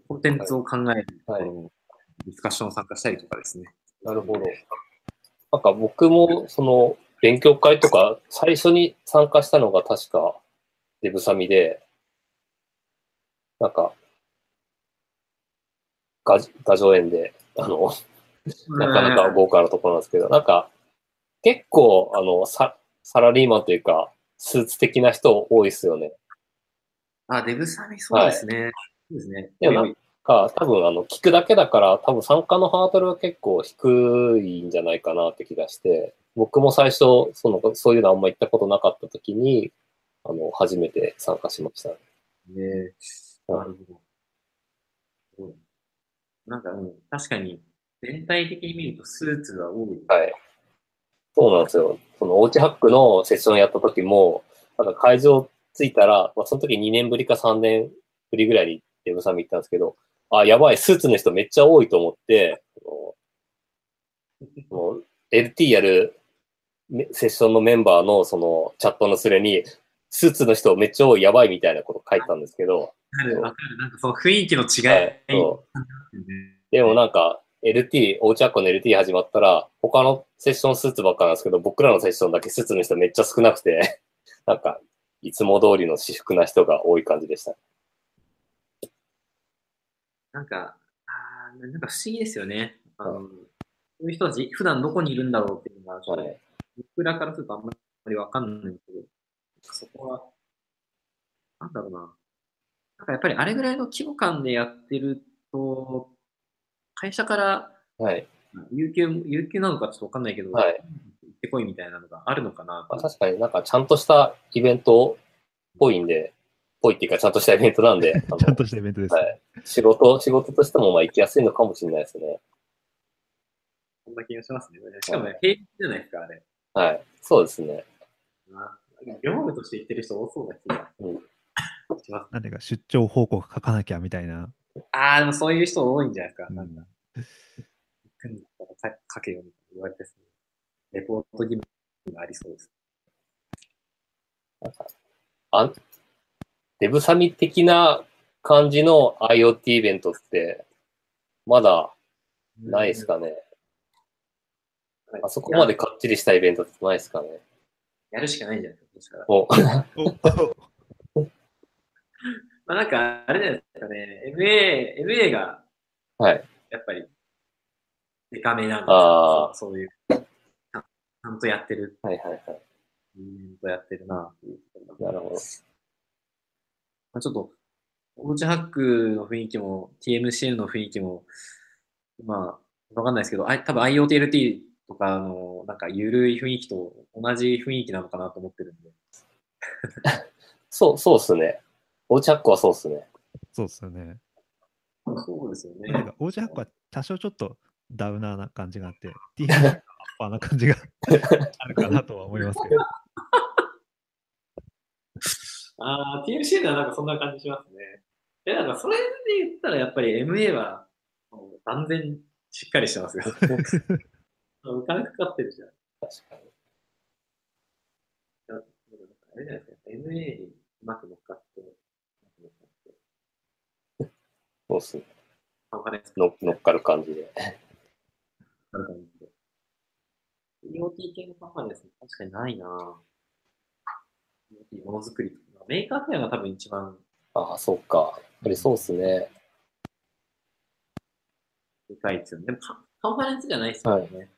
Speaker 3: コンテンツを考える、
Speaker 1: はい
Speaker 3: このディスカッションを参加したりとかですね。
Speaker 1: なるほど。なんか僕も、その、勉強会とか、最初に参加したのが確か、デブサミで、なんか、ガジガジョ園で、あの、なかなか豪華なところなんですけど、なんか、結構、あの、ササラリーマンというか、スーツ的な人多いですよね。
Speaker 3: あ、デブサミそうですね。そうですね。
Speaker 1: でもか、多分、あの、聞くだけだから、多分参加のハードルは結構低いんじゃないかなって気がして、僕も最初、その、そういうのあんま行ったことなかった時に、あの、初めて参加しました。
Speaker 3: ね。なるほど。うんなんか、うん、確かに、全体的に見るとスーツが多い。
Speaker 1: はい。そうなんですよ。その、おうちハックのセッションやった時も、なんか会場着いたら、まあ、その時2年ぶりか3年ぶりぐらいにデブサミ行ったんですけど、あ、やばい、スーツの人めっちゃ多いと思って、LT やるめセッションのメンバーのそのチャットのスレに、スーツの人めっちゃ多い、やばいみたいなこと書いたんですけど、
Speaker 3: わかる、わかる。なんかその雰囲気の違い。
Speaker 1: はいそうでもなんか、LT、おうちゃっこの LT 始まったら、他のセッションスーツばっかなんですけど、僕らのセッションだけスーツの人めっちゃ少なくて、なんか、いつも通りの私服な人が多い感じでした。
Speaker 3: なんか、あーなんか不思議ですよね。あの、そういう人たち、普段どこにいるんだろうっていうのが、ちょっと
Speaker 1: はい
Speaker 3: 僕らからするとあんまりわかんないんですけど、そこは、なんだろうな。なんかやっぱりあれぐらいの規模感でやってると、会社から
Speaker 1: はい。
Speaker 3: 有給、有給なのかちょっとわかんないけど、
Speaker 1: はい
Speaker 3: 行ってこいみたいなのがあるのかな
Speaker 1: まあ、確かになんかちゃんとしたイベントっぽいんで、ぽいっていうかちゃんとしたイベントなんで、
Speaker 2: ちゃんとしたイベントです。
Speaker 1: はい仕事、仕事としてもまあ行きやすいのかもしれないですね。
Speaker 3: そんな気がしますね。しかもね、平日じゃないですか、あれ。
Speaker 1: はい。そうですね。
Speaker 3: な業務として言ってる人多そうな気が
Speaker 1: うん
Speaker 3: します。
Speaker 2: なんでか出張報告書かなきゃみたいな。
Speaker 3: ああ、でもそういう人多いんじゃないですか。
Speaker 2: うん
Speaker 3: なんか、行くんだったらか書けよみたいな言われてそうレポート義務がありそうです。
Speaker 1: あデブサミ的な感じの IoT イベントって、まだないですかね。
Speaker 3: はい
Speaker 1: あそこまでかっちりしたイベントってないですかね。
Speaker 3: やるしかないんじゃないですか。まあなんか、あれじゃないですかね。MA、MA が
Speaker 1: はい。
Speaker 3: やっぱり、デカめなんですそういう、ちゃんとやってる、
Speaker 1: はいはいはい。
Speaker 3: イベントやってるなっていうところが
Speaker 1: なるほど。
Speaker 3: まあ、ちょっと、オーチハックの雰囲気も、TMCN の雰囲気も、まあ、わかんないですけど、あ多分 IoTLT とかの、なんか、ゆるい雰囲気と同じ雰囲気なのかなと思ってるんで。
Speaker 1: そう、そうっすね。おチャックはそうっすね。
Speaker 2: そうですよね。
Speaker 3: そうですよね。
Speaker 2: なんか、オージャックは多少ちょっとダウナーな感じがあって、TM はアッパーな感じがあるかなとは思いますけど。
Speaker 3: ああ、TMCN はなんかそんな感じしますね。え、なんかそれで言ったらやっぱり MA は、もう断然しっかりしてますよ。お金かかってるじゃん。
Speaker 1: 確かに。
Speaker 3: あれじゃないですか。MA にうまく乗っかって、うまく乗っかって
Speaker 1: そうっすね。乗っかる感じで。
Speaker 3: ある感じで。EOT 系のカンファレンス確かにないなぁ。EOT ものづくりとか。 Maker Faire が多分一番
Speaker 1: ああ、そうか。やっぱりそうっすね。
Speaker 3: でかいですよね。でもカカンファレンスじゃないですよね。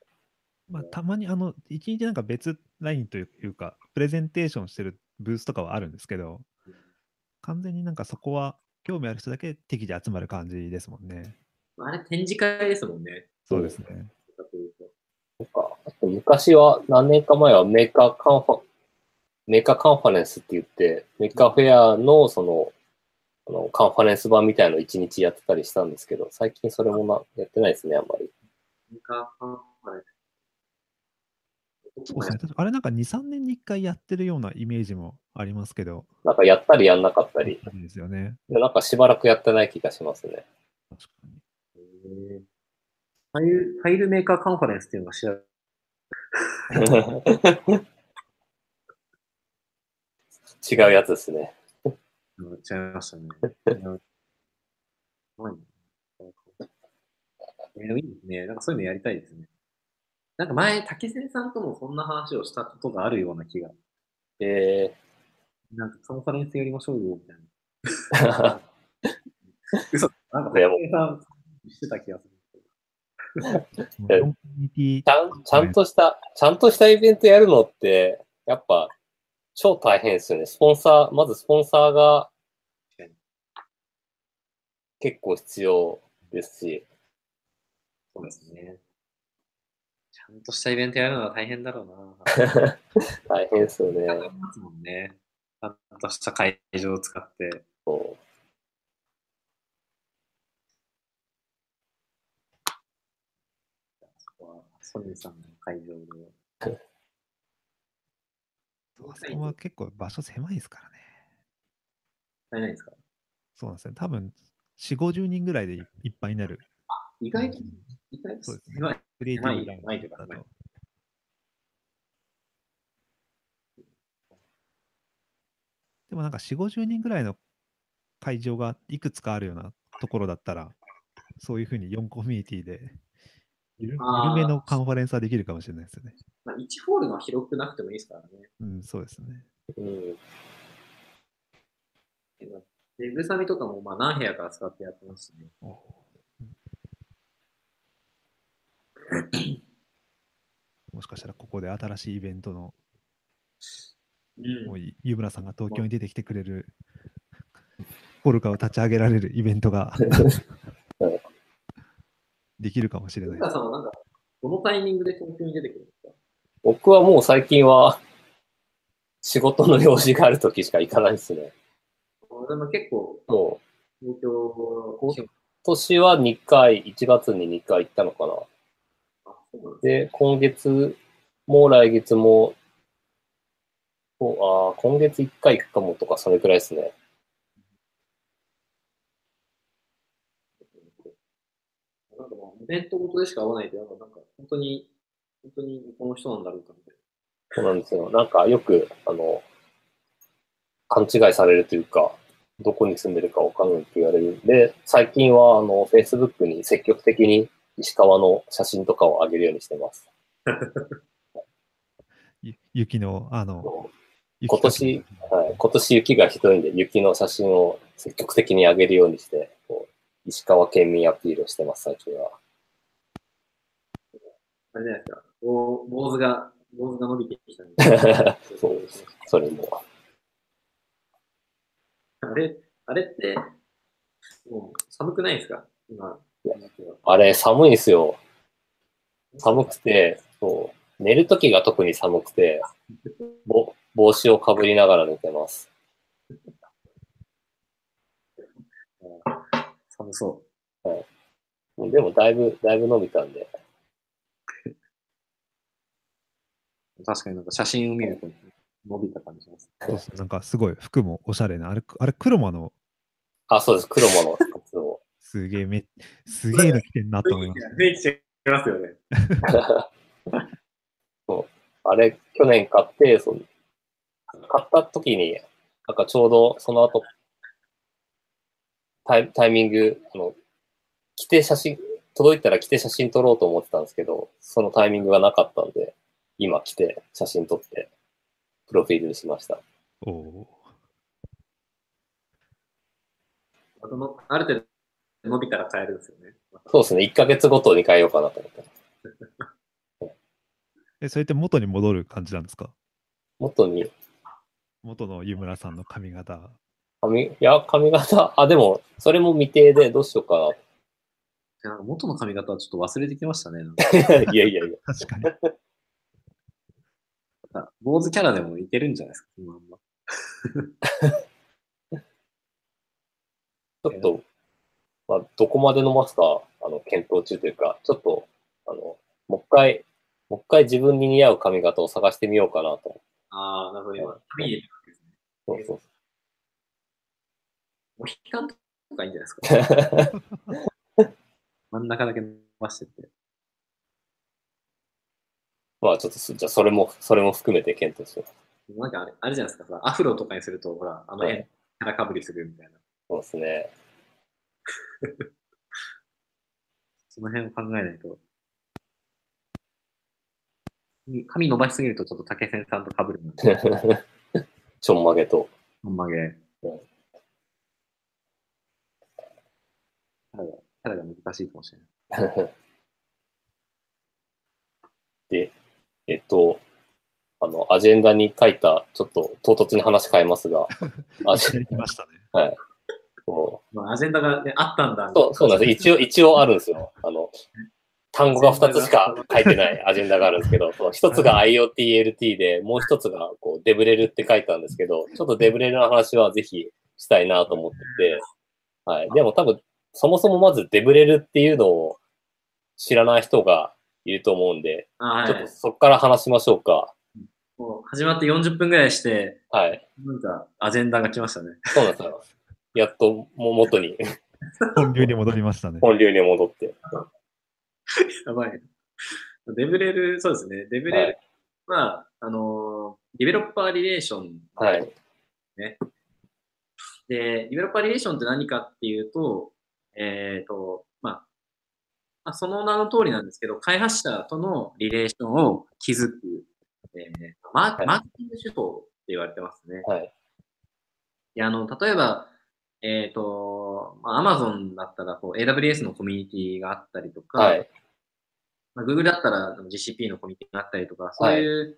Speaker 2: まあ、たまにあの、一日なんか別ラインというか、プレゼンテーションしてるブースとかはあるんですけど、完全になんかそこは興味ある人だけ適宜集まる感じですもんね。
Speaker 3: あれ展示会ですもんね。
Speaker 2: そうですね。
Speaker 1: そうか。あと昔は、何年か前はメーカーカンファ、 Maker Conference って言って、 Maker Faire のその、あの、カンファレンス版みたいのを一日やってたりしたんですけど、最近それもな、やってないですね、あんまり。
Speaker 3: メーカーカンファレンス。
Speaker 2: そうですね。あれなんか2、3年に1回やってるようなイメージもありますけど、
Speaker 1: なんかやったりやんなかったり、
Speaker 2: いいですよね。
Speaker 1: でなんかしばらくやってない気がしますね。
Speaker 2: 確かに。
Speaker 3: へーファイル、ファイルメーカーカンファレンスっていうのが知ら
Speaker 1: 違うやつですね。
Speaker 3: うん違いましたね。いいですね。なんかそういうのやりたいですね。なんか前、竹瀬さんともそんな話をしたことがあるような気が。
Speaker 1: え
Speaker 3: なんかカンファレンスやりましょうよ、みたい
Speaker 1: ー、
Speaker 3: な。嘘なんかさんしてた気がする。
Speaker 1: ちゃん、ちゃんとした、ちゃんとしたイベントやるのって、やっぱ、超大変ですよね。スポンサー、まずスポンサーが結構必要ですし、
Speaker 3: そうですね。ちゃんとしたイベントやるのは大変だろうな。
Speaker 1: 大変ですよね。
Speaker 3: ますもんね。ちゃんとした会場を使って。
Speaker 1: そう
Speaker 3: そこはソニーさんの会場で。
Speaker 2: そこは結構場所狭いですからね。
Speaker 3: 足りないんですか？
Speaker 2: そうなんですね。多分、4、50人ぐらいでいいっぱいになる。
Speaker 3: 意外と、意外と
Speaker 2: そうですね
Speaker 3: 狭い
Speaker 2: クリエイティブラインだと。でもなんか4、50人ぐらいの会場がいくつかあるようなところだったら、そういうふうに4コミュニティで緩めのカンファレンスはできるかもしれないですよね。
Speaker 3: まあ、1ホールは広くなくてもいいですからね。
Speaker 2: うん、そうですね。
Speaker 1: うん。
Speaker 3: で、ブサミとかもまあ何部屋か使ってやってますしね。
Speaker 2: もしかしたらここで新しいイベントの、
Speaker 3: うん
Speaker 2: もうい湯村さんが東京に出てきてくれる、フォルカを立ち上げられるイベントができるかもしれない
Speaker 3: さんはなんか、どのタイミングで東京に出てくるんですか？
Speaker 1: 僕はもう最近は仕事の用事がある時しか行かないですね。
Speaker 3: あでも結構、
Speaker 1: もう
Speaker 3: 東京、
Speaker 1: 今年は2回、1月に2回行ったのかな。
Speaker 3: で
Speaker 1: 今月も来月も、おあー今月1回行くかもとか、それくらいですね。
Speaker 3: なんかまあ、イベントごとでしか会わないで、なんか、なんか本当に、本当にこの人なんだろうかみたい
Speaker 1: そうなんですよ。なんかよく、あの、勘違いされるというか、どこに住んでるかわかんないって言われるんで、最近は、あの、Facebook に積極的に石川の写真とかを上げるようにしてます。
Speaker 2: ゆ雪の、あの、雪
Speaker 1: 今年、はい、今年雪がひどいんで、雪の写真を積極的に上げるようにして、こう石川県民アピールをしてます、最近は。
Speaker 3: な。あれじゃないですか。坊坊主が、坊主が伸びてきたんで。
Speaker 1: そうです。それも。
Speaker 3: あれ、あれって、もう寒くないですか？今。
Speaker 1: あれ、寒いんですよ。寒くて、そう、寝るときが特に寒くて、ぼ帽子をかぶりながら寝てます。
Speaker 3: 寒そ
Speaker 1: でも、だいぶ、だいぶ伸びたんで、
Speaker 3: う。確かになんか写真を見ると伸びた感じします。
Speaker 2: そうそうなんかすごい服もおしゃれな、あれ、あれ黒間の
Speaker 1: あ、そうです。黒間の靴を。
Speaker 2: すげえめ、すげえの着てんなと思いました。
Speaker 3: 雰囲気違いますよね。
Speaker 1: そうあれ、去年買って、そう買った時に、なんかちょうどその後、タイタイミング、あの、着て写真、届いたら着て写真撮ろうと思ってたんですけど、そのタイミングがなかったんで、今着て写真撮って、プロフィールにしました。
Speaker 2: おお
Speaker 3: あのある程度伸びたら変えるんですよね。
Speaker 1: そうですね。1ヶ月ごとに変えようかなと思って。
Speaker 2: ー。え、それって元に戻る感じなんですか？
Speaker 1: 元に、
Speaker 2: 元の湯村さんの髪型。
Speaker 1: 髪、いや、髪型、あ、でも、それも未定でどうしようか
Speaker 3: なんか元の髪型はちょっと忘れてきましたね。
Speaker 1: いやいやいや。
Speaker 2: 確かに。
Speaker 3: 坊主キャラでもいけるんじゃないですか、今は。
Speaker 1: ちょっと、まあ、どこまで伸ばすか、あの、検討中というか、ちょっと、あの、もう一回、もう一回自分に似合う髪型を探してみようかなと。
Speaker 3: ああ、なるほど。今、髪入れてるわけですね。
Speaker 1: そうそう
Speaker 3: モヒカンとかいいんじゃないですか？真ん中だけ伸ばしてって。
Speaker 1: まあちょっとす、じゃあそれも、それも含めて検討しよう。
Speaker 3: なんかあれ、あれじゃないですかさ、アフロとかにすると、ほら、あのキャラかぶりするみたいな。
Speaker 1: そうですね。
Speaker 3: その辺を考えないと。髪伸ばしすぎるとちょっと竹仙さんと被るので、
Speaker 1: ちょんまげと。
Speaker 3: ほんまげキャラが難しいかもしれない。
Speaker 1: で、えっと、あの、アジェンダに書いた、ちょっと唐突に話変えますが、アジェン
Speaker 2: 来ましたね。
Speaker 1: も
Speaker 3: まあ、アジェンダが、ね、あったんだ。
Speaker 1: うそう、そうなんです。一応、一応あるんですよ。あの、単語が2つしか書いてないアジェンダがあるんですけど、その1つが IoTLT で、もう1つがこうデブレルって書いたんですけど、ちょっとデブレルの話はぜひしたいなと思ってて、はい。でも多分、そもそもまずデブレルっていうのを知らない人がいると思うんで、
Speaker 3: あはい
Speaker 1: ちょっと。そこから話しましょうか。
Speaker 3: もう始まって40分ぐらいして、
Speaker 1: はい。
Speaker 3: なんか、アジェンダが来ましたね。
Speaker 1: そうなんですよ。やっともう元に、
Speaker 2: 本流に戻りましたね。
Speaker 1: 本流に戻って。
Speaker 3: やばい。デブレル、そうですね。デブレルは、あのー、ディベロッパーリレーション。
Speaker 1: はい。
Speaker 3: で、ディベロッパーリレーションって何かっていうと、えっ、と、まあ、まあ、その名の通りなんですけど、開発者とのリレーションを築く、えーマー
Speaker 1: はい
Speaker 3: マーケティング手法って言われてますね。
Speaker 1: はい。
Speaker 3: いや、あの、例えば、えっ、と、まあ、Amazon だったら、こう、AWS のコミュニティがあったりとか、
Speaker 1: はい。
Speaker 3: まあ、Google だったら GCP のコミュニティがあったりとか、そういう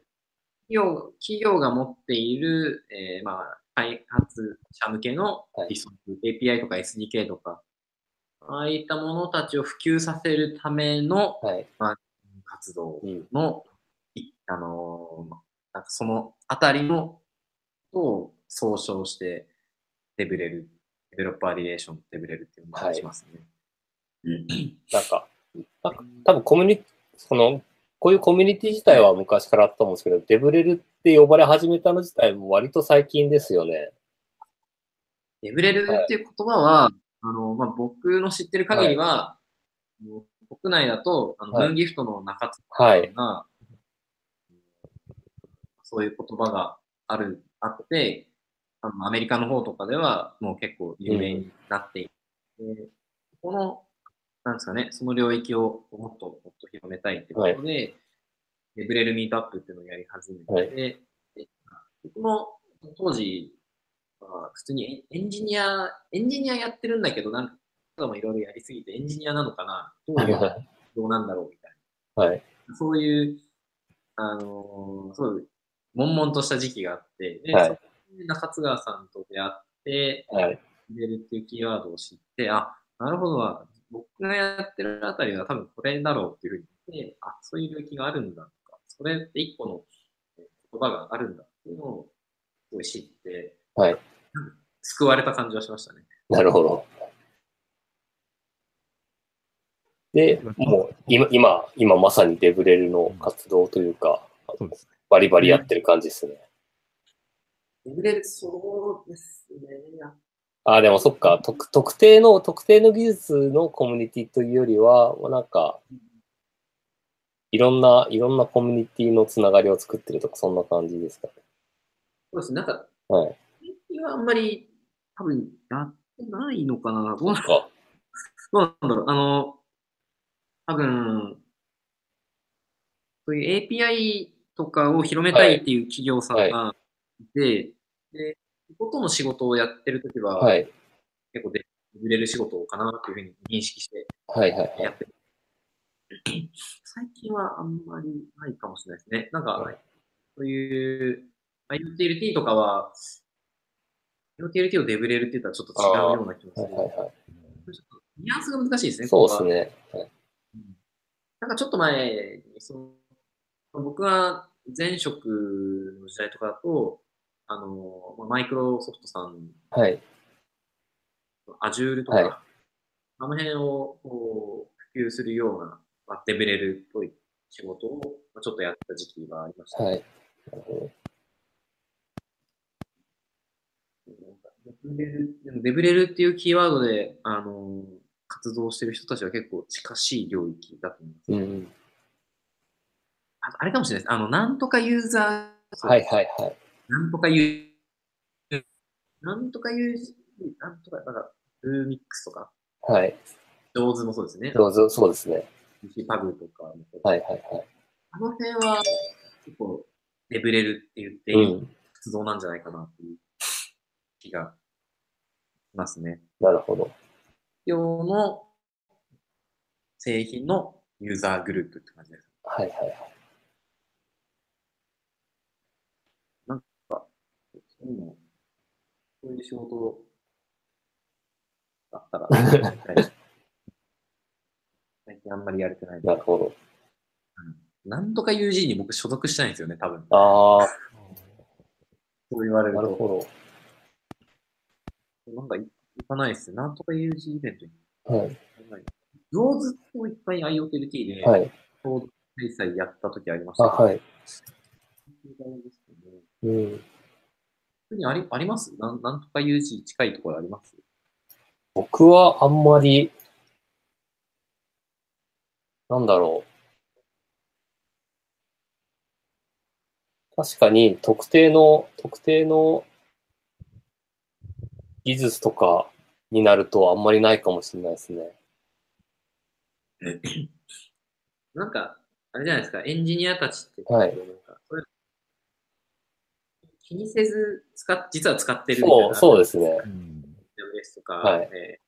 Speaker 3: 企業,、企業が持っている、えーまあ、開発者向けの
Speaker 1: はい
Speaker 3: リソース、API とか SDK とか、ああいったものたちを普及させるための
Speaker 1: はい。
Speaker 3: 活動
Speaker 1: うん。
Speaker 3: の、いあのなんかそのあたりのを総称して、デブレル、デベロッパーリレーションデブレルっていうのをしますね。うん
Speaker 1: なんか、なんか多分コミュニティ、その、こういうコミュニティ自体は昔からあったと思うんですけど、デブレルって呼ばれ始めたの自体も割と最近ですよね。
Speaker 3: デブレルっていう言葉は、あの、まあ、僕の知ってる限りは、あの国内だと、あの、
Speaker 1: はい。
Speaker 3: ムーンギフトの中津
Speaker 1: はい。
Speaker 3: が、そういう言葉がある、あって、あのアメリカの方とかではもう結構有名になっていて、でこの、なんですかね、その領域をもっともっと広めたいってことで、デブレルミートアップっていうのをやり始めて、
Speaker 1: はい。
Speaker 3: で僕も当時は普通にエンジニア、エンジニアやってるんだけど、なんか、もいろいろやりすぎてエンジニアなのかな？どういう？
Speaker 1: は
Speaker 3: どうなんだろう？みたい
Speaker 1: い。
Speaker 3: な。そういう、あのーそういう、悶々とした時期があって、で、
Speaker 1: はい
Speaker 3: そこで中津川さんと出会って、
Speaker 1: はい。
Speaker 3: 入れるっていうキーワードを知って、あ、なるほどな、僕がやってるあたりは多分これだろうっていうふうに言って、あ、そういう領域があるんだとか、それって一個のえ言葉があるんだっていうのをすごい知って、
Speaker 1: はい。
Speaker 3: 救われた感じはしましたね。
Speaker 1: なるほど。で、もう今、今、今まさにデブレルの活動というか。バリバリやってる感じですね。
Speaker 3: デブレル、そうですね。や
Speaker 1: ああ、でもそっか、特特定の、特定の技術のコミュニティというよりは、もうなんか、いろんな、いろんなコミュニティのつながりを作ってるとか、そんな感じですかね。
Speaker 3: そうですね。なんか、
Speaker 1: はい。
Speaker 3: はあんまり多分やってないのかな。どうなん
Speaker 1: か、
Speaker 3: どうなんだろう。あの、多分、そういう API とかを広めたいっていう企業さんがいて、で、こことの仕事をやってるときは、
Speaker 1: はい。
Speaker 3: 結構で売れる仕事かなというふうに認識して
Speaker 1: はいはいはい。
Speaker 3: やってる。最近はあんまりないかもしれないですね。なんか、
Speaker 1: はい
Speaker 3: そういう、まあ UTLT とかは、UTLT をデブレルって言ったらちょっと違うような気もする。
Speaker 1: はいはいはい。
Speaker 3: ちょっとニュアンスが難しいですね。
Speaker 1: そうですね。はい
Speaker 3: うんなんかちょっと前に、その、僕が前職の時代とかだと、あの、まあマイクロソフトさん、
Speaker 1: はい。
Speaker 3: Azure とか、
Speaker 1: はい
Speaker 3: あの辺をこう普及するような、まあ、デブレルっぽい仕事をまあちょっとやった時期がありました。
Speaker 1: はい。なるほど
Speaker 3: なんかデブレルでもデブレルっていうキーワードで、あの、活動してる人たちは結構近しい領域だと思います。
Speaker 1: うん。
Speaker 3: ああれかもしれないです。あの、なんとかユーザー、
Speaker 1: はいはいはい。
Speaker 3: なんとかユー、なんとかユー、なんとか、なんか、ルーミックスとか、
Speaker 1: はい。
Speaker 3: 上手もそうですね。
Speaker 1: 上手、そうですね。
Speaker 3: パグとか
Speaker 1: はいはいはい。
Speaker 3: あの辺は、結構、デブレルって言って。活動なんじゃないかなっていう気がしますね。
Speaker 1: なるほど。
Speaker 3: 企業の製品のユーザーグループって感じです。
Speaker 1: はいはいはい。
Speaker 3: そういうのそういう仕事だったら、最近あんまりやれてない。
Speaker 1: なるほど。
Speaker 3: なんとか UG に僕所属したいんですよね、多分。
Speaker 1: ああ、
Speaker 3: そう言われると。
Speaker 1: なるほ
Speaker 3: なんかい行かないっすね。なんとか UG イベントに
Speaker 1: ど。はい。
Speaker 3: 行かない。上手といっぱい IoTLT で、
Speaker 1: はい。
Speaker 3: ちょうど開催やった時ありまし
Speaker 1: あ、
Speaker 3: たけど。
Speaker 1: はい。うん。
Speaker 3: にありあります？なんなんとか UG 近いところあります？
Speaker 1: 僕はあんまり、なんだろう。確かに特定の、特定の技術とかになるとあんまりないかもしれないですね。
Speaker 3: なんか、あれじゃないですか、エンジニアたちって、
Speaker 1: はい
Speaker 3: なんかそれ気にせず使っ、実は使ってるみたいな。
Speaker 1: そう、そうですね。
Speaker 2: うん。
Speaker 3: AWS とか、
Speaker 1: はい
Speaker 3: え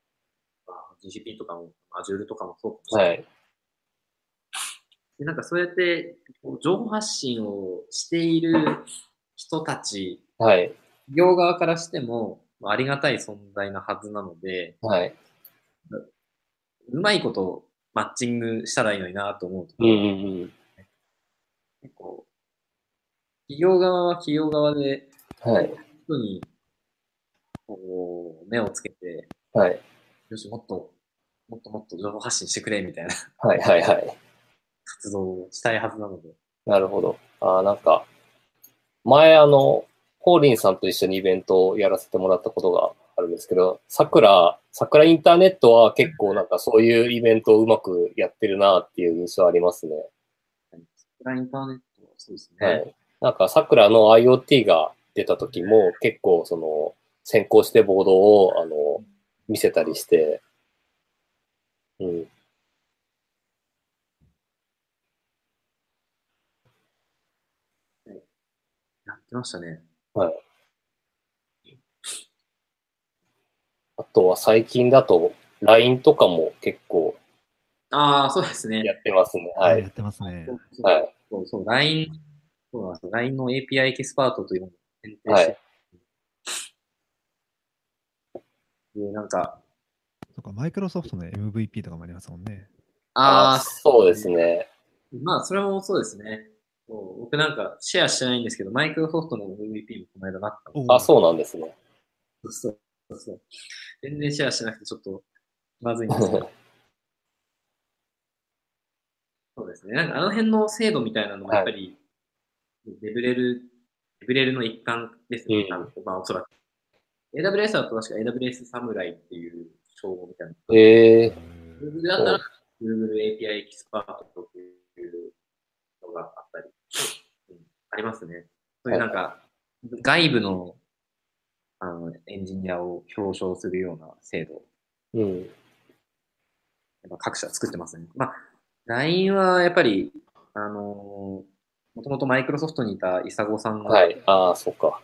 Speaker 3: ーまあ、GCP とかも、Azure とかもそうかもしれな。
Speaker 1: はいい。
Speaker 3: でなんかそうやって、情報発信をしている人たち、
Speaker 1: はい。
Speaker 3: 企業側からしても、まあありがたい存在なはずなので、
Speaker 1: はい。
Speaker 3: うまいことマッチングしたらいいのになと思うと、
Speaker 1: うんうんうん。
Speaker 3: 結構、企業側は企業側で、
Speaker 1: はい。
Speaker 3: 人に、こう、目をつけて、
Speaker 1: はい。
Speaker 3: よし、もっと、もっともっと情報発信してくれ、みたいな
Speaker 1: はいはいはい。
Speaker 3: 活動をしたいはずなので。
Speaker 1: なるほど。あーなんか、前あの、ホーリンさんと一緒にイベントをやらせてもらったことがあるんですけど、桜、桜インターネットは結構なんかそういうイベントをうまくやってるなっていう印象ありますね。
Speaker 3: スラインターネットはそうですね。
Speaker 1: はい。なんか桜の IoT が出た時も結構その先行してボードをあの見せたりして、うん。
Speaker 3: やってましたね。
Speaker 1: あとは最近だと LINE とかも結構
Speaker 3: ああ、そうですね。
Speaker 1: やってますね。は
Speaker 2: や
Speaker 1: い。
Speaker 2: ってますね。
Speaker 1: はい。
Speaker 3: そうそう、LINE、そうなんですよ。LINE の API エキスパートというのを選定して、でなんか、
Speaker 2: そうか、マイクロソフトの MVP とかもありますもんね。
Speaker 3: ああ、
Speaker 1: そうですね。
Speaker 3: まあ、それもそうですね。そう僕なんかシェアしてないんですけど、マイクロソフトの MVP もこの間なったの。
Speaker 1: あ、そうなんですね。
Speaker 3: そうそうそう。全然シェアしてなくてちょっとまずいんですけど。そうですね。なんかあの辺の制度みたいなのもやっぱり、レブレル、レブレルの一環ですね。
Speaker 1: うん
Speaker 3: まあおそらく。AWS だと確か AWS サムライっていう称号みたいな。
Speaker 1: ええ
Speaker 3: Google だったら Google API エキスパートというのがあったり、うんありますね。そういうなんか、外部のあのエンジニアを表彰するような制度を
Speaker 1: うん。
Speaker 3: やっぱ各社作ってますね。まあ、LINE はやっぱり、あのーもともとマイクロソフトにいたイサゴさんが
Speaker 1: はい。ああ、そうか。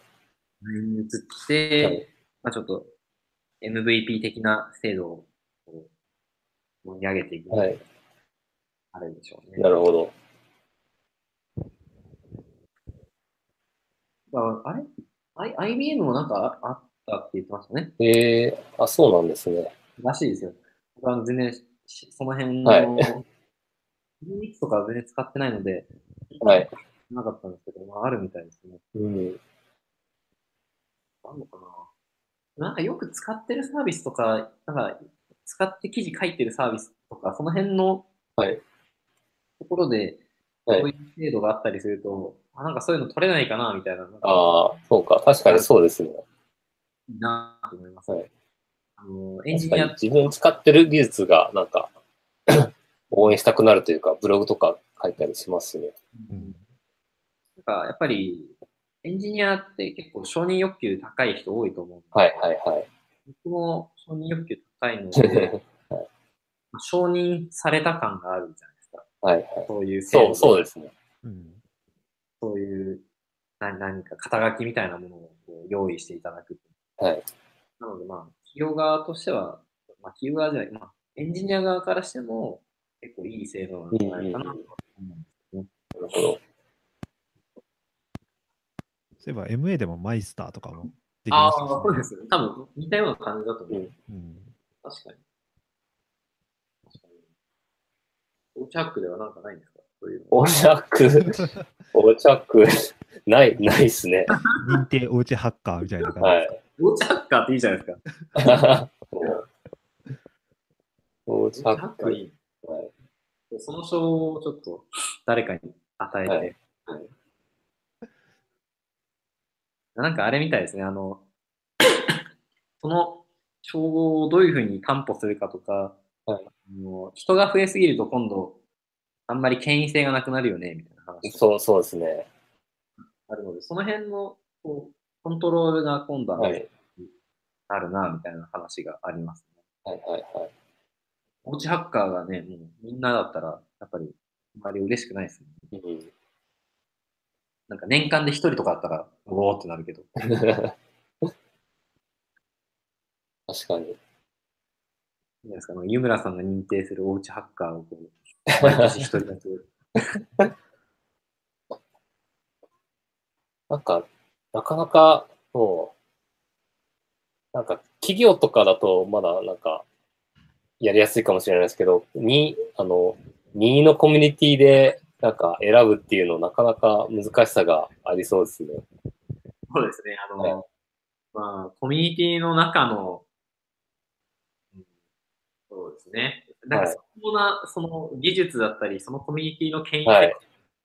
Speaker 3: LINE に移って、
Speaker 1: はい
Speaker 3: まあちょっと MVP 的な制度を盛り上げていく、
Speaker 1: はい。
Speaker 3: あれでしょうね。
Speaker 1: なるほど。
Speaker 3: ああれ？あい ?IBM もなんかああったって言ってましたね。
Speaker 1: ええあ、そうなんですね。
Speaker 3: らしいですよ。僕は全然し、その辺の、
Speaker 1: はい
Speaker 3: UX とかは全然使ってないので、
Speaker 1: はい。
Speaker 3: なかったんですけど、まあ、あるみたいですね。
Speaker 1: うん。
Speaker 3: あるのかななんかよく使ってるサービスとか、なんか使って記事書いてるサービスとか、その辺の
Speaker 1: はい
Speaker 3: ところで、
Speaker 1: はい
Speaker 3: こういう制度があったりすると、あなんかそういうの取れないかなみたいな、
Speaker 1: ああ、そうか。確かにそうですね。
Speaker 3: いいなと思います。
Speaker 1: はい
Speaker 3: あのエンジニア
Speaker 1: に自分使ってる技術がなんか 応援したくなるというか、ブログとか書いたりしますね。
Speaker 2: うん
Speaker 3: なんかやっぱりエンジニアって結構承認欲求高い人多いと思うんで、
Speaker 1: はいはいはい。
Speaker 3: 僕も承認欲求高いので、まあ承認された感があるじゃないですか。
Speaker 1: はいはい。
Speaker 3: そういう
Speaker 1: そう、そうですね。
Speaker 2: うん。
Speaker 3: そういう何何か肩書きみたいなものをこう用意していただく。
Speaker 1: はい。
Speaker 3: なのでまあ、企業側としては、まあ、企業側じゃない、まあ、エンジニア側からしても結構いい制度なんじゃないかなと思うんです
Speaker 1: なるほど。
Speaker 2: そういえば MA でもマイスターとかもでき
Speaker 3: ああ、
Speaker 2: ます
Speaker 3: そうですよね。多分似たような感じだと思う。
Speaker 1: うん
Speaker 2: うん。
Speaker 3: 確かに。確かに。オーチャックではなんかないんですかそういうの。
Speaker 1: お着、お着、ない、ないっすね。
Speaker 2: 認定おうちハッカーみたいな感じ
Speaker 1: は
Speaker 2: ですか？
Speaker 1: い。
Speaker 3: オーチャッカーっていいじゃないですか。
Speaker 1: お着、
Speaker 3: オーチャッカーいい。
Speaker 1: はい
Speaker 3: その賞をちょっと誰かに与えて、
Speaker 1: はい
Speaker 3: なんかあれみたいですね、あの、その称号をどういうふうに担保するかとか、
Speaker 1: はい
Speaker 3: あの人が増えすぎると今度、あんまり権威性がなくなるよね、みたいな話が
Speaker 1: そう、そうですね。
Speaker 3: あるので、その辺のこうコントロールが今度は
Speaker 1: はい。
Speaker 3: あるな、みたいな話がありますね。
Speaker 1: はい、はい、はい。
Speaker 3: おうちハッカーがね、もうみんなだったら、やっぱり、あんまり嬉しくないですね。
Speaker 1: うん
Speaker 3: なんか年間で一人とかあったら、おおってなるけど。
Speaker 1: 確かに。
Speaker 3: いいですか、湯村さんが認定するおうちハッカーをこう、毎年一人だけ。
Speaker 1: なんか、なかなか、そう、なんか、企業とかだと、まだ、なんか、やりやすいかもしれないですけど、に、あの、任意のコミュニティで、なんか、選ぶっていうの、なかなか難しさがありそうですね。
Speaker 3: そうですね、あの、
Speaker 1: はい
Speaker 3: まあ、コミュニティの中の、うんそうですね。なんか、
Speaker 1: はい
Speaker 3: そこな、その技術だったり、そのコミュニティの権威
Speaker 1: はい
Speaker 3: 性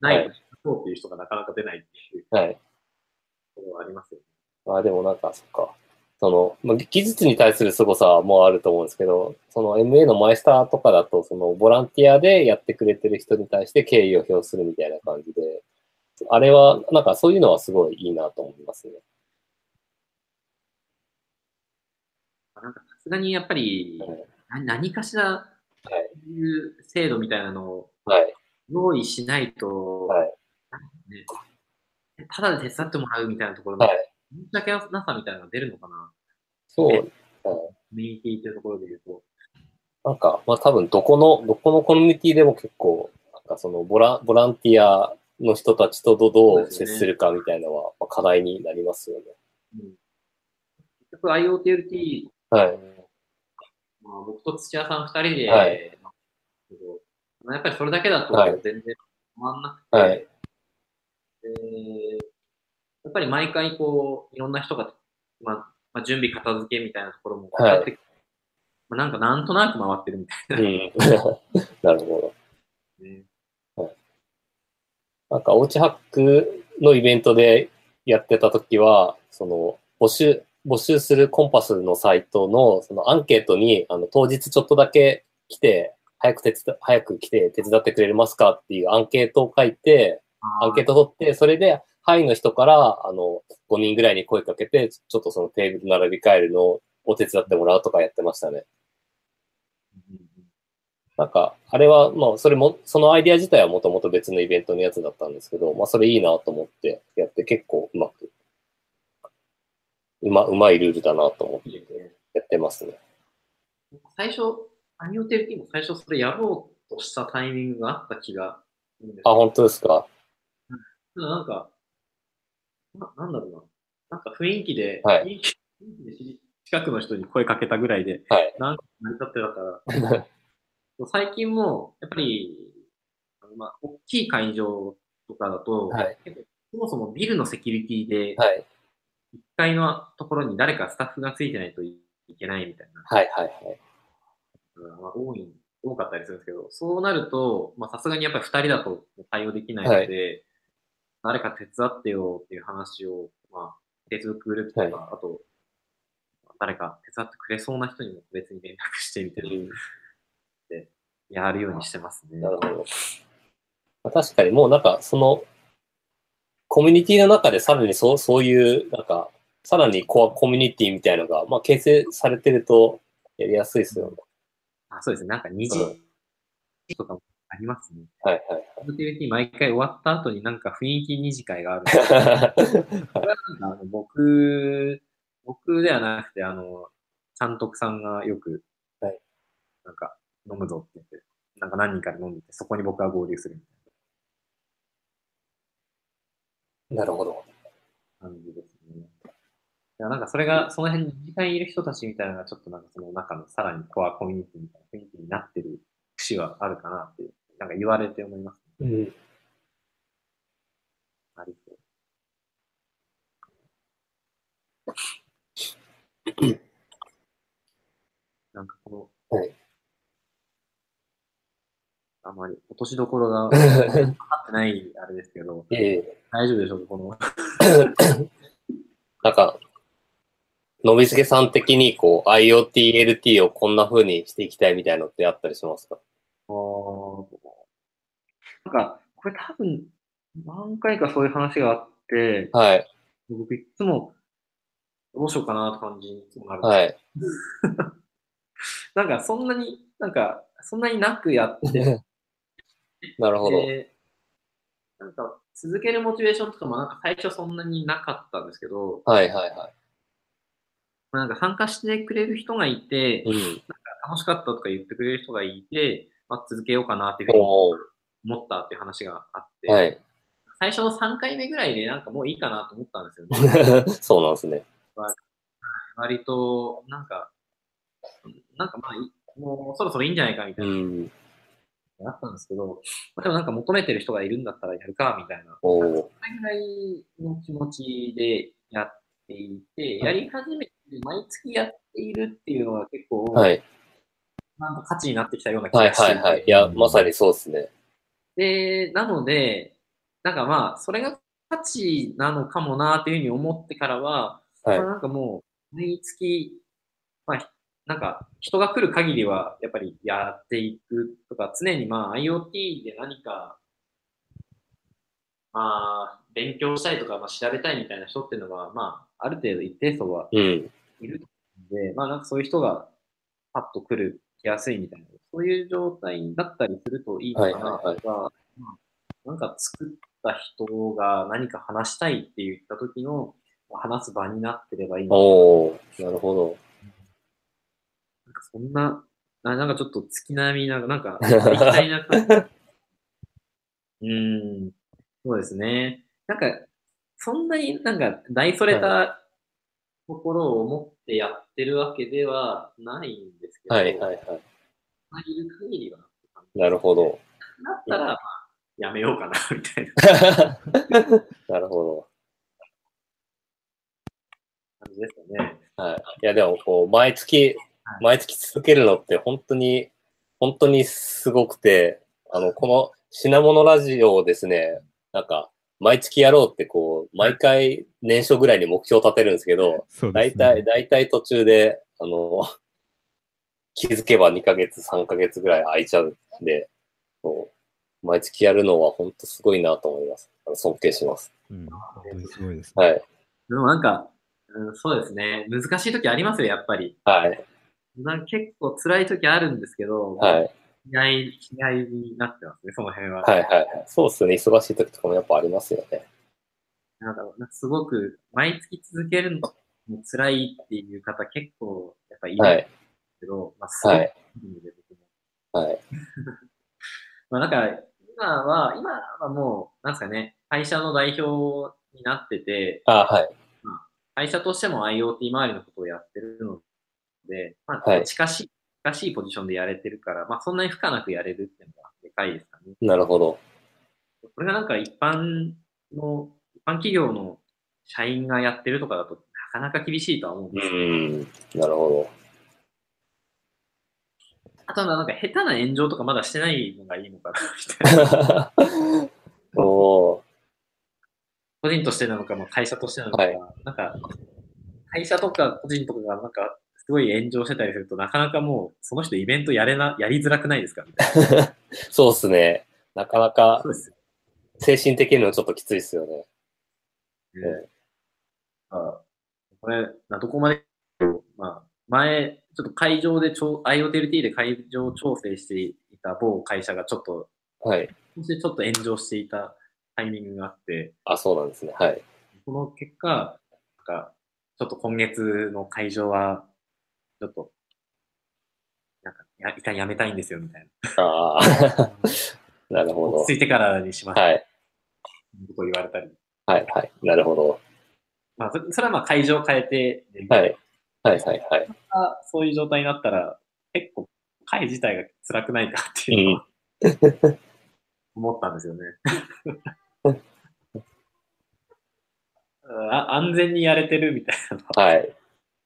Speaker 3: ない
Speaker 1: はい
Speaker 3: そうっていう人がなかなか出ないっていう
Speaker 1: はい。
Speaker 3: ところはありますよね。
Speaker 1: まあでもなんか、そっか。その、まあ、技術に対する凄さもあると思うんですけど、その MA のマイスターとかだと、そのボランティアでやってくれてる人に対して敬意を表するみたいな感じで、あれは、なんかそういうのはすごいいいなと思いますね。
Speaker 3: なんか、さすがにやっぱり、
Speaker 1: はい
Speaker 3: な何かしら、
Speaker 1: はい
Speaker 3: そういう制度みたいなのを
Speaker 1: はい。
Speaker 3: 用意しないと、
Speaker 1: はい
Speaker 3: ね、ただで手伝ってもらうみたいなところの、
Speaker 1: はい。
Speaker 3: 申し訳なさみたいなのが出るのかな？
Speaker 1: そう。
Speaker 3: ねコミュニティっていうところで言うと。
Speaker 1: なんか、まあ多分どこの、どこのコミュニティでも結構、なんかそのボラボランティアの人たちとどどう接するかみたいなのは、まあ課題になりますよね。
Speaker 3: うん、結局 IoTLT、
Speaker 1: はい。
Speaker 3: まあ、僕と土屋さん二人で、
Speaker 1: はい
Speaker 3: まあやっぱりそれだけだと
Speaker 1: はい
Speaker 3: 全然止まんなくて、
Speaker 1: はい
Speaker 3: でやっぱり毎回こう、いろんな人が、まあ、まあ、準備片付けみたいなところも
Speaker 1: はい
Speaker 3: やって、まあ、なんかなんとなく回ってるみたい
Speaker 1: うん。なるほど。
Speaker 3: なね。
Speaker 1: なんか、おうちハックのイベントでやってた時は、その、募集、募集するコンパスのサイトの、そのアンケートに、あの、当日ちょっとだけ来て、早く手伝、早く来て手伝ってくれますかっていうアンケートを書いて、アンケート取って、それで、はいの人から、あの、5人ぐらいに声かけて、ちょっとそのテーブル並び替えるのを手伝ってもらうとかやってましたね。なんか、あれは、まあ、それも、そのアイディア自体はもともと別のイベントのやつだったんですけど、まあ、それいいなと思ってやって結構うまく、うま、うまいルールだなと思ってやってますね。
Speaker 3: 最初、アニオテルティも最初それやろうとしたタイミングがあった気が
Speaker 1: あ、
Speaker 3: ど
Speaker 1: 本当ですか？
Speaker 3: ただなんか、ななんだろうな。なんか雰囲気で、
Speaker 1: はい
Speaker 3: 雰囲気で知近くの人に声かけたぐらいで、
Speaker 1: はい。
Speaker 3: なんか成り立ってたから、最近も、やっぱり、まあ、大きい会場とかだと、
Speaker 1: はい
Speaker 3: そもそもビルのセキュリティで、
Speaker 1: はい。
Speaker 3: 1階のところに誰かスタッフがついてないといけないみたいな
Speaker 1: はい、はい、はい。
Speaker 3: まあ多い、多かったりするんですけど、そうなると、まあさすがにやっぱり2人だと対応できないので、誰か手伝ってよっていう話を、まあ、Facebook グループとか、
Speaker 1: はい
Speaker 3: あと、誰か手伝ってくれそうな人にも別に連絡してみたいな、やるようにしてますね。
Speaker 1: なるほど。まあ、確かにもうなんか、その、コミュニティの中でさらにそう、そういう、なんか、さらにコアコミュニティみたいのが、まあ、形成されてると、やりやすいですよね。
Speaker 3: あそうですね。なんか二次
Speaker 1: うん
Speaker 3: とかもありますね。
Speaker 1: はい、はい。
Speaker 3: FTT 毎回終わった後になんか雰囲気二次会があるんですけどこれはなんかあの僕、僕ではなくて、あの、監督さんがよく、
Speaker 1: はい
Speaker 3: なんか、飲むぞって言って、なんか何人かで飲んでて、そこに僕が合流するみたい
Speaker 1: なるほど。
Speaker 3: な感じですね。いやなんかそれが、その辺に実際にいる人たちみたいなのが、ちょっとなんかその中のさらにコアコミュニティみたいな雰囲気になってる節はあるかなっていう、なんか言われて思います、ね。
Speaker 1: うん。
Speaker 3: ありそう。なんかこの、
Speaker 1: はい
Speaker 3: あまり落としどころが 分かってないあれですけど、
Speaker 1: ええ
Speaker 3: 大丈夫でしょうか、この。
Speaker 1: なんか、のびすけさん的に、こう、IoT、LT をこんな風にしていきたいみたいなのってあったりしますか？
Speaker 3: あーなんか、これ多分、何回かそういう話があって、
Speaker 1: はい。
Speaker 3: 僕いつも、どうしようかなって感じにいつもなる。
Speaker 1: はい。
Speaker 3: なんか、そんなに、なんか、そんなになくやって
Speaker 1: なるほど。
Speaker 3: で、なんか、続けるモチベーションとかもなんか最初そんなになかったんですけど、
Speaker 1: はいはいは
Speaker 3: なんか参加してくれる人がいて、
Speaker 1: い。うん。
Speaker 3: 楽しかったとか言ってくれる人がいて、まあ、続けようかなっていうふうに思ったっていう話があって、
Speaker 1: はい。
Speaker 3: 最初の3回目ぐらいでなんかもういいかなと思ったんですよね。
Speaker 1: そうなんですね。
Speaker 3: 割と、なんか、なんかまあいい、もうそろそろいいんじゃないかみた
Speaker 1: う
Speaker 3: いな、
Speaker 1: ん。
Speaker 3: あったんですけど、まあ、でもなんか求めてる人がいるんだったらやるか、みたいな。それぐらいの気持ちでやっていて、やり始めて、毎月やっているっていうのが結構、
Speaker 1: はい。
Speaker 3: なんか価値になってきたような気
Speaker 1: はい
Speaker 3: がしていて、
Speaker 1: はいはい。いや、まさにそうですね。
Speaker 3: で、なので、なんかまあ、それが価値なのかもなっていうふうに思ってからは、
Speaker 1: はい
Speaker 3: まあ、なんかもう、毎月、まあ、なんか、人が来る限りは、やっぱりやっていくとか、常にまあ、IoT で何か、まあ、勉強したいとか、まあ、調べたいみたいな人っていうのは、まあ、ある程度一定層は
Speaker 1: うん。
Speaker 3: いると思うので、まあ、なんかそういう人がパッと来る、来やすいみたいな、そういう状態だったりするといいのかな
Speaker 1: はいはい
Speaker 3: とか、まあなんか作った人が何か話したいって言った時の、まあ話す場になってればいいのか
Speaker 1: おーなるほど。
Speaker 3: かそんな、あなんかちょっと月並みな、なんか、行きたいな感じ。うーん、そうですね。なんか、そんなになんか大それたところを持ってやってるわけではないんですけど、
Speaker 1: はいはいはい。
Speaker 3: まあいる限りは
Speaker 1: なるほど。
Speaker 3: だったら、まあ、やめようかな、みたいな
Speaker 1: なるほ
Speaker 3: 感じですかね。
Speaker 1: ど。はい。いや、でも、こう、毎月、毎月続けるのって本当に、本当にすごくて、あの、この品物ラジオをですね、なんか、毎月やろうって、こう、毎回年初ぐらいに目標を立てるんですけど、大体、
Speaker 2: ね。
Speaker 1: 大体途中で、あの、気づけば2ヶ月、3ヶ月ぐらい空いちゃうんで、そう毎月やるのは本当すごいなと思います。尊敬します。
Speaker 2: うん、本当にすごいです、
Speaker 1: はい。
Speaker 3: でもなんか、うん、そうですね。難しい時ありますよ、やっぱり。
Speaker 1: はい。
Speaker 3: なんか結構辛い時あるんですけど、
Speaker 1: はい。
Speaker 3: 気合い、気合いになってますね、その辺は。
Speaker 1: はい。はい。はい。そうっすね。忙しい時とかもやっぱありますよね。
Speaker 3: なんか、なんかすごく、毎月続けるのも辛いっていう方結構、やっぱいるんです
Speaker 1: はい。
Speaker 3: けど、まあ、すごく
Speaker 1: はいはい。
Speaker 3: まあ なんか、今は、今はもう、なんですかね、会社の代表になってて、
Speaker 1: あはい。
Speaker 3: 会社としても IoT 周りのことをやってるので、まあ、
Speaker 1: はい
Speaker 3: 近しい、近しいポジションでやれてるから、まあそんなに負荷なくやれるっていうのがでかいですかね。
Speaker 1: なるほど。
Speaker 3: これがなんか一般の、一般企業の社員がやってるとかだと、なかなか厳しいとは思うん
Speaker 1: う
Speaker 3: ですよ。
Speaker 1: ーん。なるほ
Speaker 3: あとはなんか下手な炎上とかまだしてないのがいいのかな、みたいな。
Speaker 1: ど。おー。
Speaker 3: 個人としてなのか、まあ、会社としてなのか、
Speaker 1: はい
Speaker 3: なんか、会社とか個人とかがなんか、すごい炎上してたりすると、なかなかもう、その人イベントやれな、やりづらくないですか？
Speaker 1: そうっすね。なかなか精神的にもちょっときついっすよね。
Speaker 3: ね。あこれ、などこまで、まあ、前、ちょっと会場でちょ、IoTLT で会場調整していた某会社がちょっと、
Speaker 1: はい。
Speaker 3: そしてちょっと炎上していたタイミングがあって、
Speaker 1: あ、そうなんですね。はい。
Speaker 3: その結果、なんか、ちょっと今月の会場は、ちょっと、なんか、や一旦やめたいんですよ、みたい
Speaker 1: ああ。なる
Speaker 3: な。
Speaker 1: ほ
Speaker 3: 落ち着いてからにしま
Speaker 1: ど。
Speaker 3: す、
Speaker 1: はい。
Speaker 3: ことを言われたり。
Speaker 1: はい。はい。なるほど。
Speaker 3: まあ、そそれはまあ会場を変えて、
Speaker 1: はい。はい。はい。はい。
Speaker 3: そういう状態になったら、結構、会自体が辛くないかっていうのは、思ったんですよね。あ安全にやれてるみたいなは
Speaker 1: い。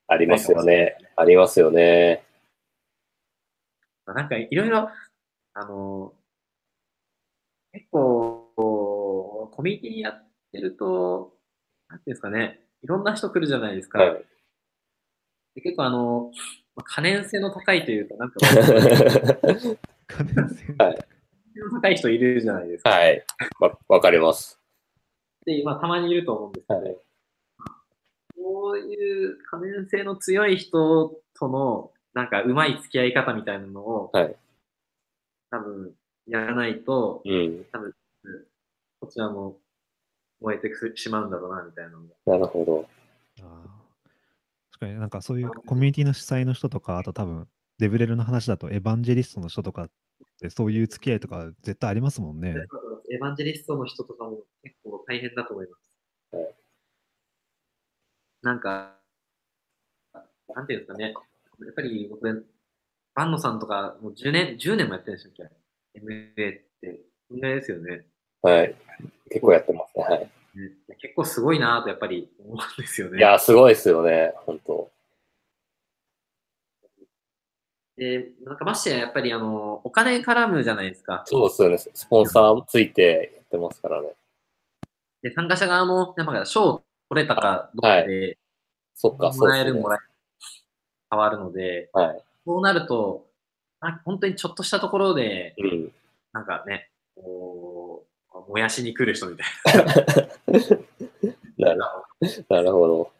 Speaker 1: ありますよね。ありますよね。
Speaker 3: なんかいろいろ、あの、結構、コミュニティやってると、なんていうんですかね、いろんな人来るじゃないですか。
Speaker 1: はい。
Speaker 3: で結構あの、まあ可燃性の高いというか、なんか、
Speaker 2: 可燃性
Speaker 1: はい
Speaker 3: の高い人いるじゃないですか。
Speaker 1: はい。わ、わかります。
Speaker 3: で、まあ、たまにいると思うんですけど、
Speaker 1: はい。
Speaker 3: こういう可燃性の強い人との、なんか、うまい付き合い方みたいなのを、
Speaker 1: はい。
Speaker 3: 多分、やらないと、
Speaker 1: うん。
Speaker 3: こちらも燃えてしまうんだろうな、みたいなのが。
Speaker 1: なるほど。
Speaker 2: 確かになんかそういうコミュニティの主催の人とか、あと多分デブレルの話だとエヴァンジェリストの人とかってそういう付き合いとか絶対ありますもんね。
Speaker 3: エヴァンジェリストの人とかも結構大変だと思います。
Speaker 1: はい
Speaker 3: なんか、なんていうんですかね。やっぱり僕、バンノさんとかもう10年、10年もやってるんでしたっけ ?MA って。そんぐらいですよね。
Speaker 1: はい。結構やってますね。はい。
Speaker 3: ね結構すごいなとやっぱり思うんですよね。
Speaker 1: いや、すごいですよね。本当
Speaker 3: で、なんかましてややっぱりあの、お金絡むじゃないですか。
Speaker 1: そうですよね。スポンサーついてやってますからね。
Speaker 3: で、参加者側も、なんか賞取れたかどうかで、
Speaker 1: そっか、
Speaker 3: もらえるも。らえる変わるので、
Speaker 1: はい。
Speaker 3: そうなると、あ本当にちょっとしたところで、
Speaker 1: うん。
Speaker 3: なんかね、こう、燃やしに来る人みたい
Speaker 1: な る
Speaker 3: な。
Speaker 1: なるほど。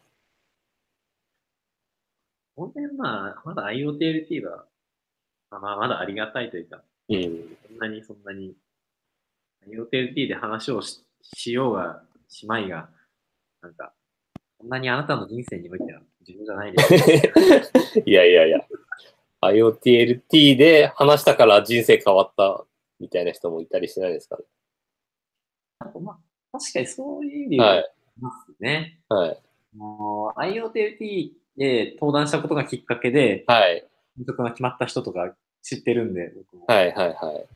Speaker 3: 本当にまあ、まだ IoTLT は、まあまあ、まだありがたいというか、
Speaker 1: うん。
Speaker 3: そんなにそんなに、IoTLT で話をししようが、しまいが、なんか、そんなにあなたの人生においては重要じゃないです。
Speaker 1: いやいやいや。IoTLT で話したから人生変わったみたいな人もいたりしないですかね。
Speaker 3: まあ、確かにそういう意味ではあり
Speaker 1: はい。
Speaker 3: ますね。
Speaker 1: はい。
Speaker 3: もう IoTLT で登壇したことがきっかけで、
Speaker 1: はい。
Speaker 3: 進捗が決まった人とか知ってるんで、僕も。
Speaker 1: はい。はい。はい。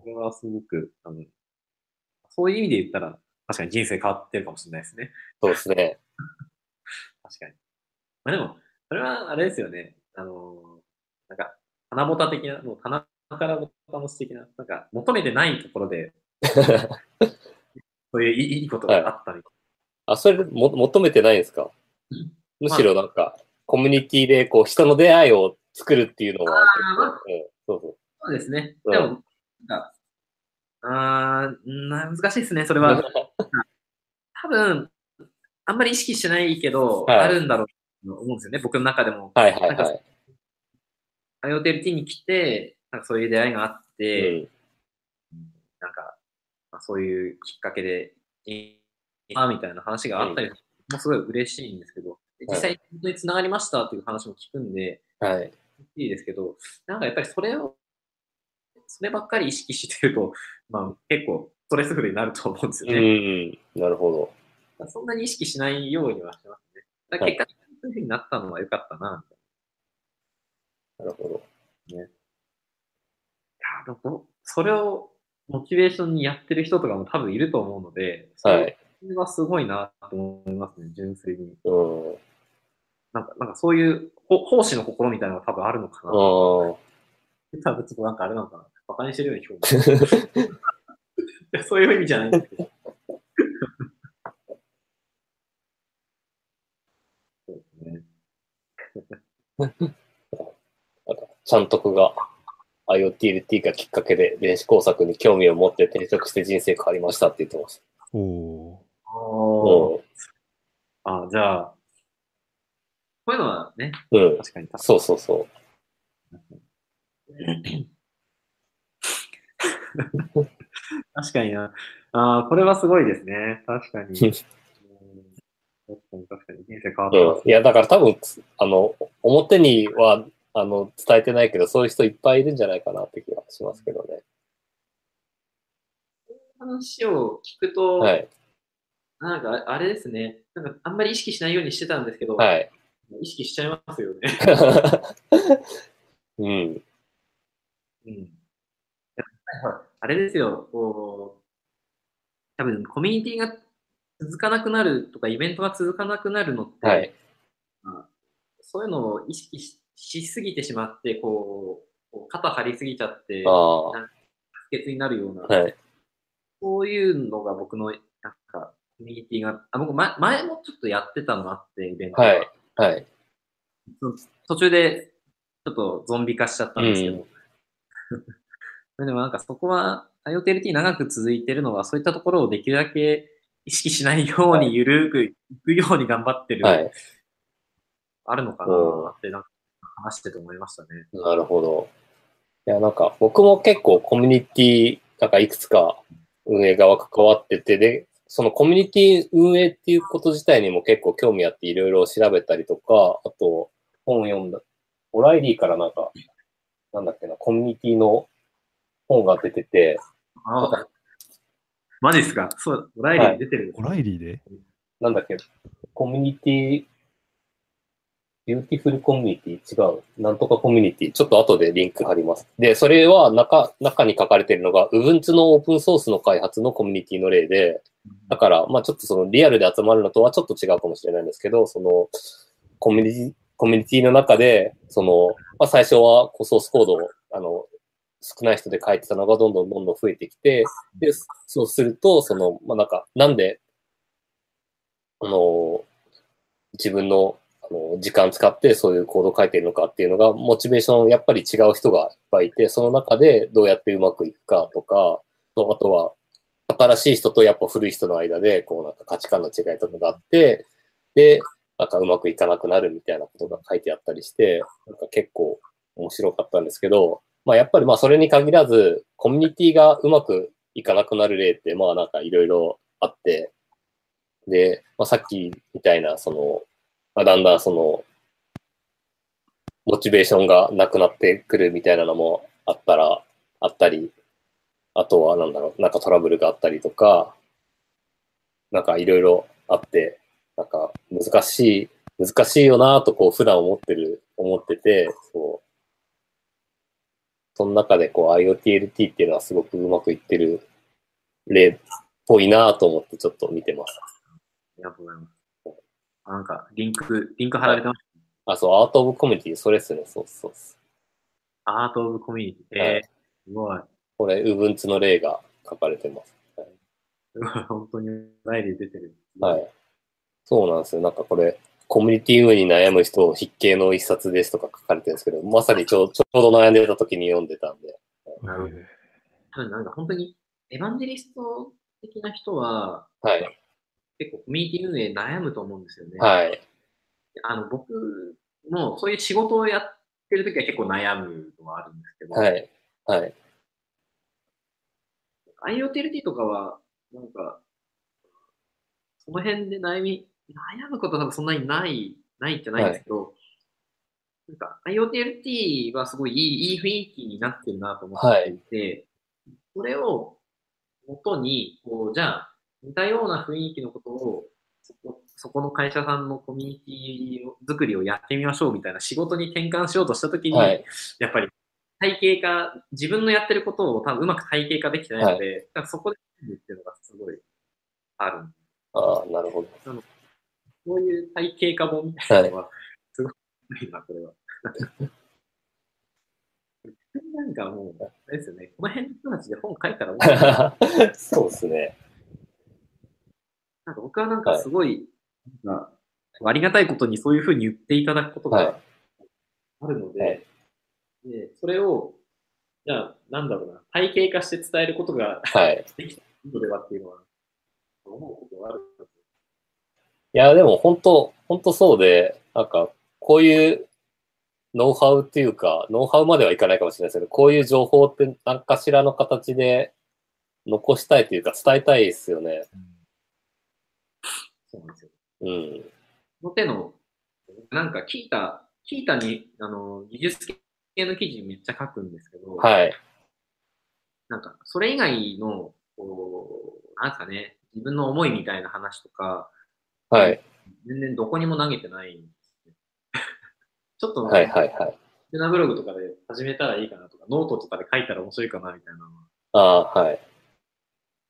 Speaker 3: それはすごく、あの、そういう意味で言ったら、確かに人生変わってるかもしれないですね。
Speaker 1: そうですね。
Speaker 3: 確かに。まあでも、それはあれですよね。あの、なんか、花ぼた的な、もう棚からぼたも素敵な、なんか、求めてないところで、そういういいいいことがあったり、
Speaker 1: あ、それも求めてないんですか？
Speaker 3: うん
Speaker 1: むしろなんか、コミュニティでこう人の出会いを作るっていうのは
Speaker 3: あ
Speaker 1: 結構、うん、そう
Speaker 3: そうですね。
Speaker 1: うん
Speaker 3: でも、なんか、あ難しいですね、それは。多分、あんまり意識してないけど、
Speaker 1: はい
Speaker 3: あるんだろうと思うんですよね、僕の中でも。
Speaker 1: はいはいはい。
Speaker 3: IoTLT に来て、なんかそういう出会いがあっ
Speaker 1: う
Speaker 3: て、
Speaker 1: ん。
Speaker 3: なんか、まあ、そういうきっかけで、いいなみたいな話があったり、もうすごい嬉しいんですけど、で実際本当に繋がりましたっていう話も聞くんで、
Speaker 1: はい。
Speaker 3: いいですけど、なんかやっぱりそれを、そればっかり意識してると、まあ結構ストレスフルになると思うんです
Speaker 1: う
Speaker 3: よね。
Speaker 1: ん。なるほど。
Speaker 3: そんなに意識しないようにはしてますね。だ結果そういうふうになったのは良かったな、みたい
Speaker 1: なるほど。
Speaker 3: な。いやでもそれをモチベーションにやってる人とかも多分いると思うので、そ
Speaker 1: は
Speaker 3: れ
Speaker 1: い。
Speaker 3: はすごいなと思いますね、純粋に。
Speaker 1: うん。
Speaker 3: なんか、なんかそういうほ奉仕の心みたいなのが多分あるのかな。
Speaker 1: あ
Speaker 3: 多分ちょっとなんかあれなのかな。馬鹿にしてるように聞こ そういう意味じゃないんですけど。そうですね。
Speaker 1: あ。ちゃんとくが IoTLT がきっかけで電子工作に興味を持って転職して人生変わりましたって言ってまし
Speaker 2: おお
Speaker 1: た。
Speaker 3: おーあ、じゃあ、こういうのはね、
Speaker 1: うん。うん。
Speaker 3: 確かに
Speaker 1: そうそうそう。
Speaker 3: 確かにな。あーこれはすごいですね。確かに。うん確かに確かに。人生変わってます
Speaker 1: うん。いや、だから多分、つあの、表には、あの、伝えてないけど、そういう人いっぱいいるんじゃないかなって気がしますけどね。
Speaker 3: 話を聞くと、
Speaker 1: はい。
Speaker 3: なんかあれですね。なんかあんまり意識しないようにしてたんですけど、
Speaker 1: はい。
Speaker 3: 意識しちゃいますよね。
Speaker 1: うん。
Speaker 3: うん。あれですよ、こう、多分コミュニティが続かなくなるとか、イベントが続かなくなるのって、
Speaker 1: はい。
Speaker 3: そういうのを意識ししすぎてしまって、こう、肩張りすぎちゃって、
Speaker 1: ああ。
Speaker 3: 不潔になるような、
Speaker 1: はい。
Speaker 3: そういうのが僕の、なんか、コミュニティが、あ僕前、前もちょっとやってたのあって、イベントが
Speaker 1: はい。はい。
Speaker 3: 途中でちょっとゾンビ化しちゃったんですけど。でもなんかそこは IoTLT 長く続いてるのはそういったところをできるだけ意識しないようにゆるくいくように頑張ってる、
Speaker 1: はい。
Speaker 3: あるのかなってなんか話してて思いましたね。
Speaker 1: なるほど。いや、なんか僕も結構コミュニティ、なんかいくつか運営側関わってて、で、そのコミュニティ運営っていうこと自体にも結構興味あっていろいろ調べたりとか、あと本読んだ、オライリーからなんか、なんだっけな、コミュニティの本が出てて、
Speaker 3: ああマジっすか？そう、オライリー出てるんです
Speaker 2: オライリーで？
Speaker 1: なんだっけ、コミュニティ、ビューティフルコミュニティ違う。なんとかコミュニティ。ちょっと後でリンク貼ります。で、それは中、中に書かれているのが、Ubuntu のオープンソースの開発のコミュニティの例で、だから、まあちょっとそのリアルで集まるのとはちょっと違うかもしれないんですけど、その、コミュニティ、コミュニティの中で、その、まあ最初はこうソースコードを、あの、少ない人で書いてたのがどんどんどんどん増えてきて、で、そうすると、その、まあなんか、なんで、あの、自分のあの時間使ってそういうコードを書いてるのかっていうのが、モチベーション、やっぱり違う人がいっぱいいて、その中でどうやってうまくいくかとか、とあとは、新しい人とやっぱ古い人の間で、こうなんか価値観の違いとかがあって、で、なんかうまくいかなくなるみたいなことが書いてあったりして、なんか結構面白かったんですけど、まあやっぱりまあそれに限らず、コミュニティがうまくいかなくなる例って、まあなんかいろいろあって、で、まあさっきみたいな、その、まあ、だんだんその、モチベーションがなくなってくるみたいなのもあったら、あったり、あとはなんだろう、なんかトラブルがあったりとか、なんかいろいろあって、なんか難しい、難しいよなとこう普段思ってる、思ってて、そう。その中でこう IoTLT っていうのはすごくうまくいってる例っぽいなと思ってちょっと見てます。
Speaker 3: ありがとうございます。あなんか、リンク、リンク貼られてます。
Speaker 1: あ、そう、アートオブコミュニティ、それっすね、そうそう。
Speaker 3: アートオブコミュニティ。
Speaker 1: はい
Speaker 3: えー、すごい。
Speaker 1: これ、ウブンツの例が書かれてます。
Speaker 3: すごい、本当にライリー出てる。
Speaker 1: はい。そうなんですよ。なんかこれ、コミュニティ運営に悩む人必見の一冊ですとか書かれてるんですけど、まさにちょちょうど悩んでた時に読んでたんで。
Speaker 3: なるほど多分なんか本当に、エヴァンジェリスト的な人は、
Speaker 1: はい。
Speaker 3: 結構コミュニティ運営悩むと思うんですよね。
Speaker 1: はい。
Speaker 3: あの、僕もそういう仕事をやってるときは結構悩むのはあるんですけど、
Speaker 1: はい。はい。
Speaker 3: IoTLT とかは、なんか、その辺で悩み、悩むことは多分そんなにない、ないってないんですけど、なんか IoTLT はすごいいいいい雰囲気になってるなと思っていて、それを元に、こう、じゃあ、似たような雰囲気のことを、そこそこの会社さんのコミュニティを作りをやってみましょうみたいな仕事に転換しようとしたときに、
Speaker 1: はい
Speaker 3: やっぱり体系化、自分のやってることを多分うまく体系化できてないので、だからそこでっていうのがすごいある。
Speaker 1: ああ、なるほど。
Speaker 3: そういう体系化本みたいなのは、すごいなこれは。なんかもう、あれですよね、この辺の人たちで本書いたら面白い
Speaker 1: そうですね。
Speaker 3: なんか僕はなんかすごい、なんかありがたいことにそういうふうに言っていただくこと
Speaker 1: はい
Speaker 3: があるので、
Speaker 1: はい
Speaker 3: でそれを、じゃあ、なんだろうな、体系化して伝えることが
Speaker 1: はい。
Speaker 3: できたのではっていうのは、思うことがあるんで。
Speaker 1: いや、でも本当、本当そうで、なんか、こういうノウハウっていうか、ノウハウまではいかないかもしれないですけど、こういう情報って何かしらの形で残したいというか伝えたいですよね。
Speaker 3: そうなんですよ。
Speaker 1: うん。
Speaker 3: この手の、なんか聞いた、聞いたに、あの、技術系の記事めっちゃ書くんですけど、
Speaker 1: はい。
Speaker 3: なんか、それ以外の、こう、なんですかね、自分の思いみたいな話とか、
Speaker 1: はい。
Speaker 3: 全然どこにも投げてないんですね。ちょっと、
Speaker 1: はいはいはい。
Speaker 3: テナブログとかで始めたらいいかなとか、ノートとかで書いたら面白いかなみたいなのは、
Speaker 1: ああ、はい。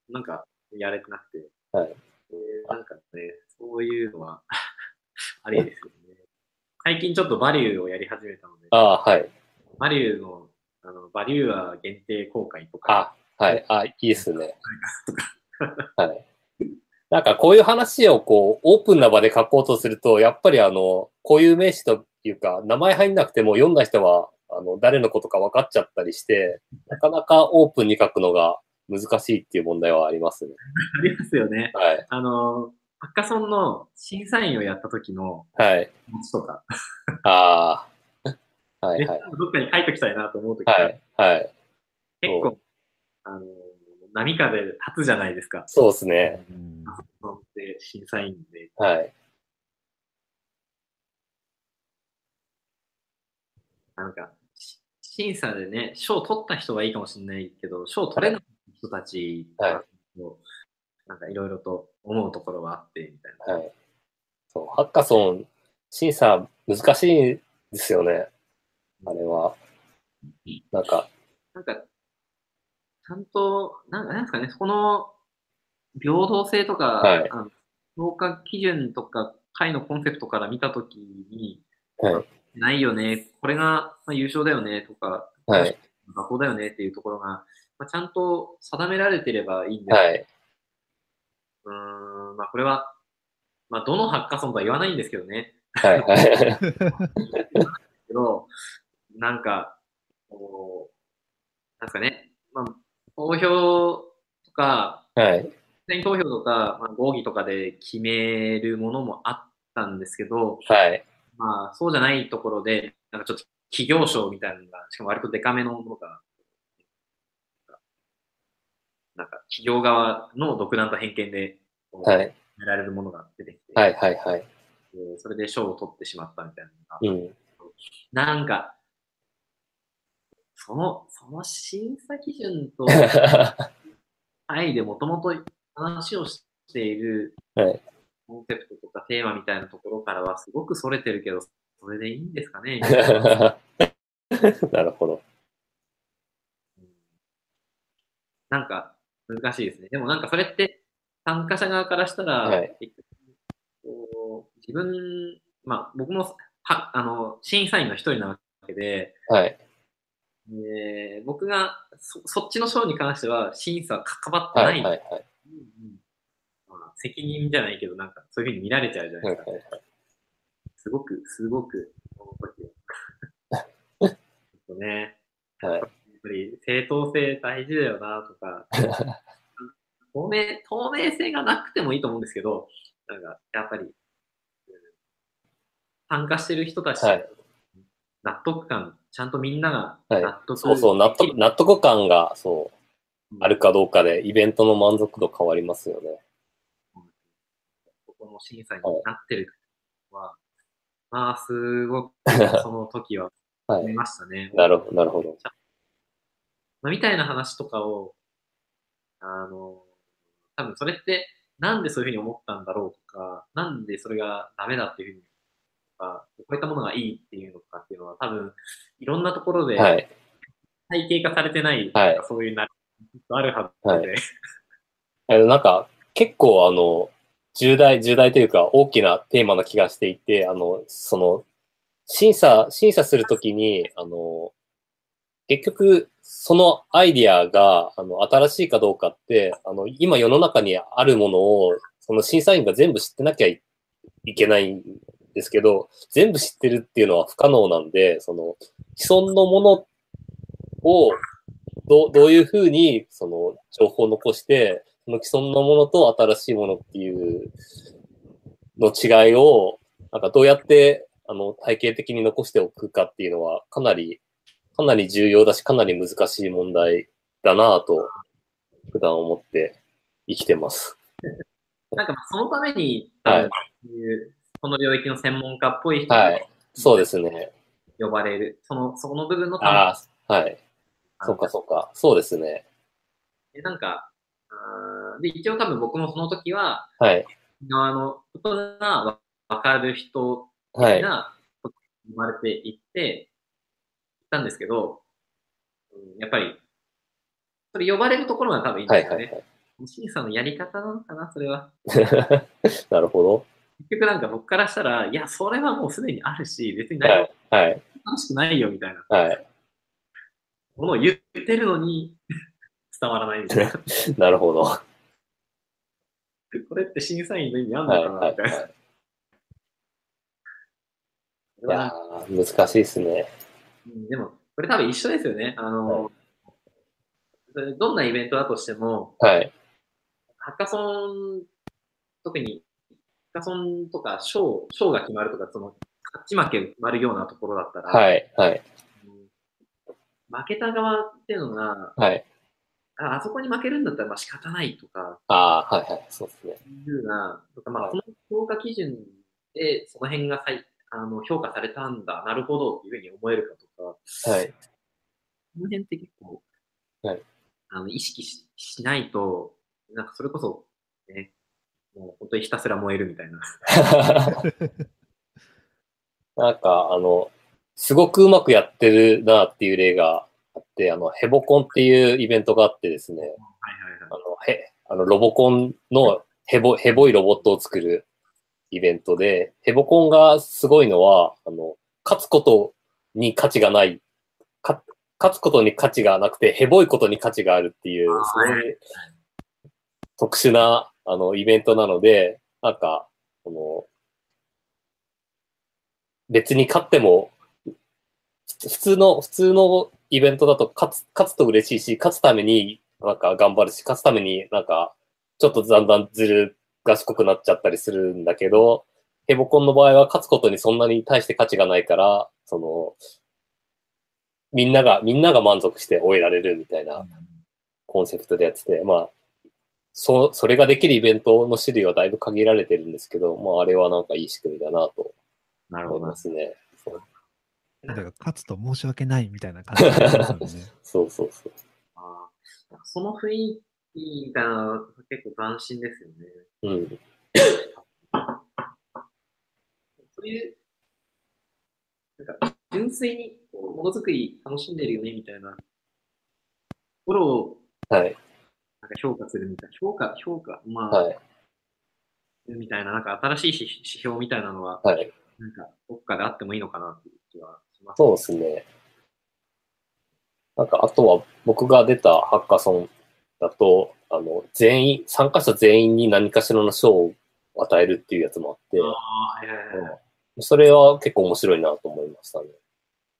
Speaker 3: なんかやれてなくて、
Speaker 1: はい
Speaker 3: えーなんかね、そういうのは ありですよね。最近ちょっとバリューをやり始めたので、
Speaker 1: ああ、はい。
Speaker 3: バリューの、あの、バリューアー限定公開とか、
Speaker 1: あ、はい。あ、いいっすね。はい。なんかこういう話をこう、オープンな場で書こうとすると、やっぱりあの、固有名詞というか、名前入んなくても読んだ人は、あの、誰のことか分かっちゃったりして、なかなかオープンに書くのが難しいっていう問題はありますね。
Speaker 3: ありますよね。
Speaker 1: はい。
Speaker 3: あの、ハッカソンの審査員をやった時の
Speaker 1: はい。
Speaker 3: 気持ちとか、
Speaker 1: ああ。はいはい。
Speaker 3: どっかに書いときたいなと思う時が
Speaker 1: はい。はい。
Speaker 3: 結構、あの、波風立つじゃないですか。
Speaker 1: そうですね。
Speaker 2: うん
Speaker 3: で審査員で。
Speaker 1: はい。
Speaker 3: なんか、し審査でね、賞を取った人はいいかもしれないけど、賞を取れない人たち
Speaker 1: は
Speaker 3: を、なんかいろいろと思うところはあって、みたいな。
Speaker 1: はい。そう、ハッカソン、審査難しいですよね。あれは。なんか、
Speaker 3: なんか、ちゃんと、なんかなんですかね、そこの平等性とか、
Speaker 1: はい
Speaker 3: あの評価基準とか、会のコンセプトから見たときに、
Speaker 1: はい。
Speaker 3: ないよね、これがまあ優勝だよねとか、
Speaker 1: はい。
Speaker 3: 学校だよねっていうところが、まあ、ちゃんと定められてればいいんです
Speaker 1: はい。
Speaker 3: うーん、まあこれは、まあどのハッカソンとは言わないんですけどね。
Speaker 1: はい。はい。
Speaker 3: けど、なんか、こう、なんですかね、まあ、投票とか、
Speaker 1: はい。
Speaker 3: 選投票とか、まあ、合議とかで決めるものもあったんですけど、
Speaker 1: はい。
Speaker 3: まあそうじゃないところで、なんかちょっと企業賞みたいなのが、しかも割とデカめのものが、なんか企業側の独断と偏見で、
Speaker 1: はい。
Speaker 3: 決められるものが出てきて、
Speaker 1: はい。はい。はい。
Speaker 3: でそれで賞を取ってしまったみたいなのが、
Speaker 1: うん。
Speaker 3: なんか、その、その審査基準と、愛でもともと話をしている
Speaker 1: はい
Speaker 3: コンセプトとかテーマみたいなところからはすごくそれてるけど、それでいいんですかね？
Speaker 1: なるほど。
Speaker 3: なんか難しいですね。でもなんかそれって参加者側からしたら、
Speaker 1: はい
Speaker 3: 自分、まあ僕もはあの審査員の一人なわけで、
Speaker 1: はい。
Speaker 3: で僕がそそっちの賞に関しては審査関わってない、
Speaker 1: はい。はい。はい。
Speaker 3: うんうんまあ、責任じゃないけど、なんかそういうふうに見られちゃうじゃない
Speaker 1: はい
Speaker 3: ですか。すごく、すごく、この時は。ちょっとね、
Speaker 1: はい
Speaker 3: やっぱり正当性大事だよなとか、透明、透明性がなくてもいいと思うんですけど、なんか、やっぱり、うん参加してる人たち、
Speaker 1: はい
Speaker 3: 納得感、ちゃんとみんなが
Speaker 1: はい
Speaker 3: 納得
Speaker 1: そうそう、納得、納得感が、そう、あるかどうかで、イベントの満足度変わりますよね。
Speaker 3: ここの審査になってるのは、まあ、すごく、その時は
Speaker 1: はい。
Speaker 3: 思いましたね。
Speaker 1: なるほど、なるほど。
Speaker 3: まあみたいな話とかを、あの、多分それって、なんでそういうふうに思ったんだろうとか、なんでそれがダメだっていうふうに、とか、こういったものがいいっていうのとかっていうのは、多分、いろんなところで
Speaker 1: はい。
Speaker 3: 体系化されてない、
Speaker 1: はい。
Speaker 3: そういうな、あるはずで、
Speaker 1: えなんか、結構あの、重大、重大というか大きなテーマな気がしていて、あの、その、審査、審査するときに、あの、結局、そのアイディアが、あの、新しいかどうかって、あの、今世の中にあるものを、その審査員が全部知ってなきゃいいけないんですけど、全部知ってるっていうのは不可能なんで、その、既存のものを、どう、どういうふうに、その、情報を残して、その既存のものと新しいものっていうの違いを、なんかどうやって、あの、体系的に残しておくかっていうのは、かなり、かなり重要だし、かなり難しい問題だなぁと、普段思って生きてます。
Speaker 3: なんかまあそのために、
Speaker 1: はい
Speaker 3: この領域の専門家っぽい人が
Speaker 1: はい。そうですね。
Speaker 3: 呼ばれる、その、その部分の
Speaker 1: ああ、はい。そうか、そうか。そうですね。
Speaker 3: でなんか、あーで、一応多分僕もその時は、
Speaker 1: はい。
Speaker 3: 側のことがわかる人
Speaker 1: はい。
Speaker 3: が生まれていって、いったんですけど、うんやっぱり、それ呼ばれるところが多分いいん
Speaker 1: はい。
Speaker 3: ですよね。
Speaker 1: はい。はい
Speaker 3: 審査のやり方なのかな、それは。
Speaker 1: なるほど。
Speaker 3: 結局なんか僕からしたら、いや、それはもうすでにあるし、別に何も
Speaker 1: はい。はい。
Speaker 3: 楽しくないよみたいな
Speaker 1: はい。
Speaker 3: ものを言ってるのに伝わらないみたいな。
Speaker 1: なるほど。
Speaker 3: これって審査員の意味あんの
Speaker 1: はい
Speaker 3: かなみたいな。
Speaker 1: はいはい。やー難しいですね。
Speaker 3: うんでも、これ多分一緒ですよね。あの、それどんなイベントだとしても、
Speaker 1: はい。
Speaker 3: ハッカソン、特に、カソンとか賞、賞が決まるとか、その、勝ち負けが決まるようなところだったら、
Speaker 1: はい。はい。
Speaker 3: うん負けた側っていうのが、
Speaker 1: はい。
Speaker 3: ああそこに負けるんだったらまあ仕方ないとか、
Speaker 1: ああ、はいはい。そうですね。
Speaker 3: いうな、とかまあ、
Speaker 1: はい
Speaker 3: この評価基準でその辺がさいあの評価されたんだ、なるほどっていうふうに思えるかとか、
Speaker 1: はい。
Speaker 3: この辺って結構、
Speaker 1: はい
Speaker 3: あの意識ししないと、なんかそれこそ、ね、もう本当にひたすら燃えるみたいな。
Speaker 1: なんか、あの、すごくうまくやってるなっていう例があって、あの、ヘボコンっていうイベントがあってですね、
Speaker 3: はいはい
Speaker 1: あの、へ、あの、ロボコンのヘボ、ヘボいロボットを作るイベントで、ヘボコンがすごいのは、あの、勝つことに価値がない、か勝つことに価値がなくて、ヘボいことに価値があるっていう、そういう特殊な、あの、イベントなので、なんか、この、別に勝っても、普通の、普通のイベントだと勝つ、勝つと嬉しいし、勝つためになんか頑張るし、勝つためになんか、ちょっとだんだんずる賢くなっちゃったりするんだけど、ヘボコンの場合は勝つことにそんなに対して価値がないから、その、みんなが、みんなが満足して終えられるみたいなコンセプトでやってて、まあ、そ、それができるイベントの種類はだいぶ限られてるんですけど、まあ、あれはなんかいい仕組みだなと思い
Speaker 3: なるほど。
Speaker 1: ますね。そう
Speaker 2: だから勝つと申し訳ないみたいな感じになりますよね。
Speaker 1: そうそうそう。
Speaker 3: あーその雰囲気みたいなのが結構斬新ですよね。
Speaker 1: うん。
Speaker 3: そういう、なんか、純粋にものづくり楽しんでるよねみたいなところを
Speaker 1: はい。
Speaker 3: なんか評価するみたいな。評価、評価、まあ、
Speaker 1: はい。
Speaker 3: みたいな、なんか新しい指指標みたいなのは、
Speaker 1: はい。
Speaker 3: なんか、どっかであってもいいのかなっていう気はします。
Speaker 1: そうですね。なんか、あとは僕が出たハッカソンだと、あの、全員、参加者全員に何かしらの賞を与えるっていうやつもあって
Speaker 3: あ、あ、はいはいはいはい。
Speaker 1: それは結構面白いなと思いましたね。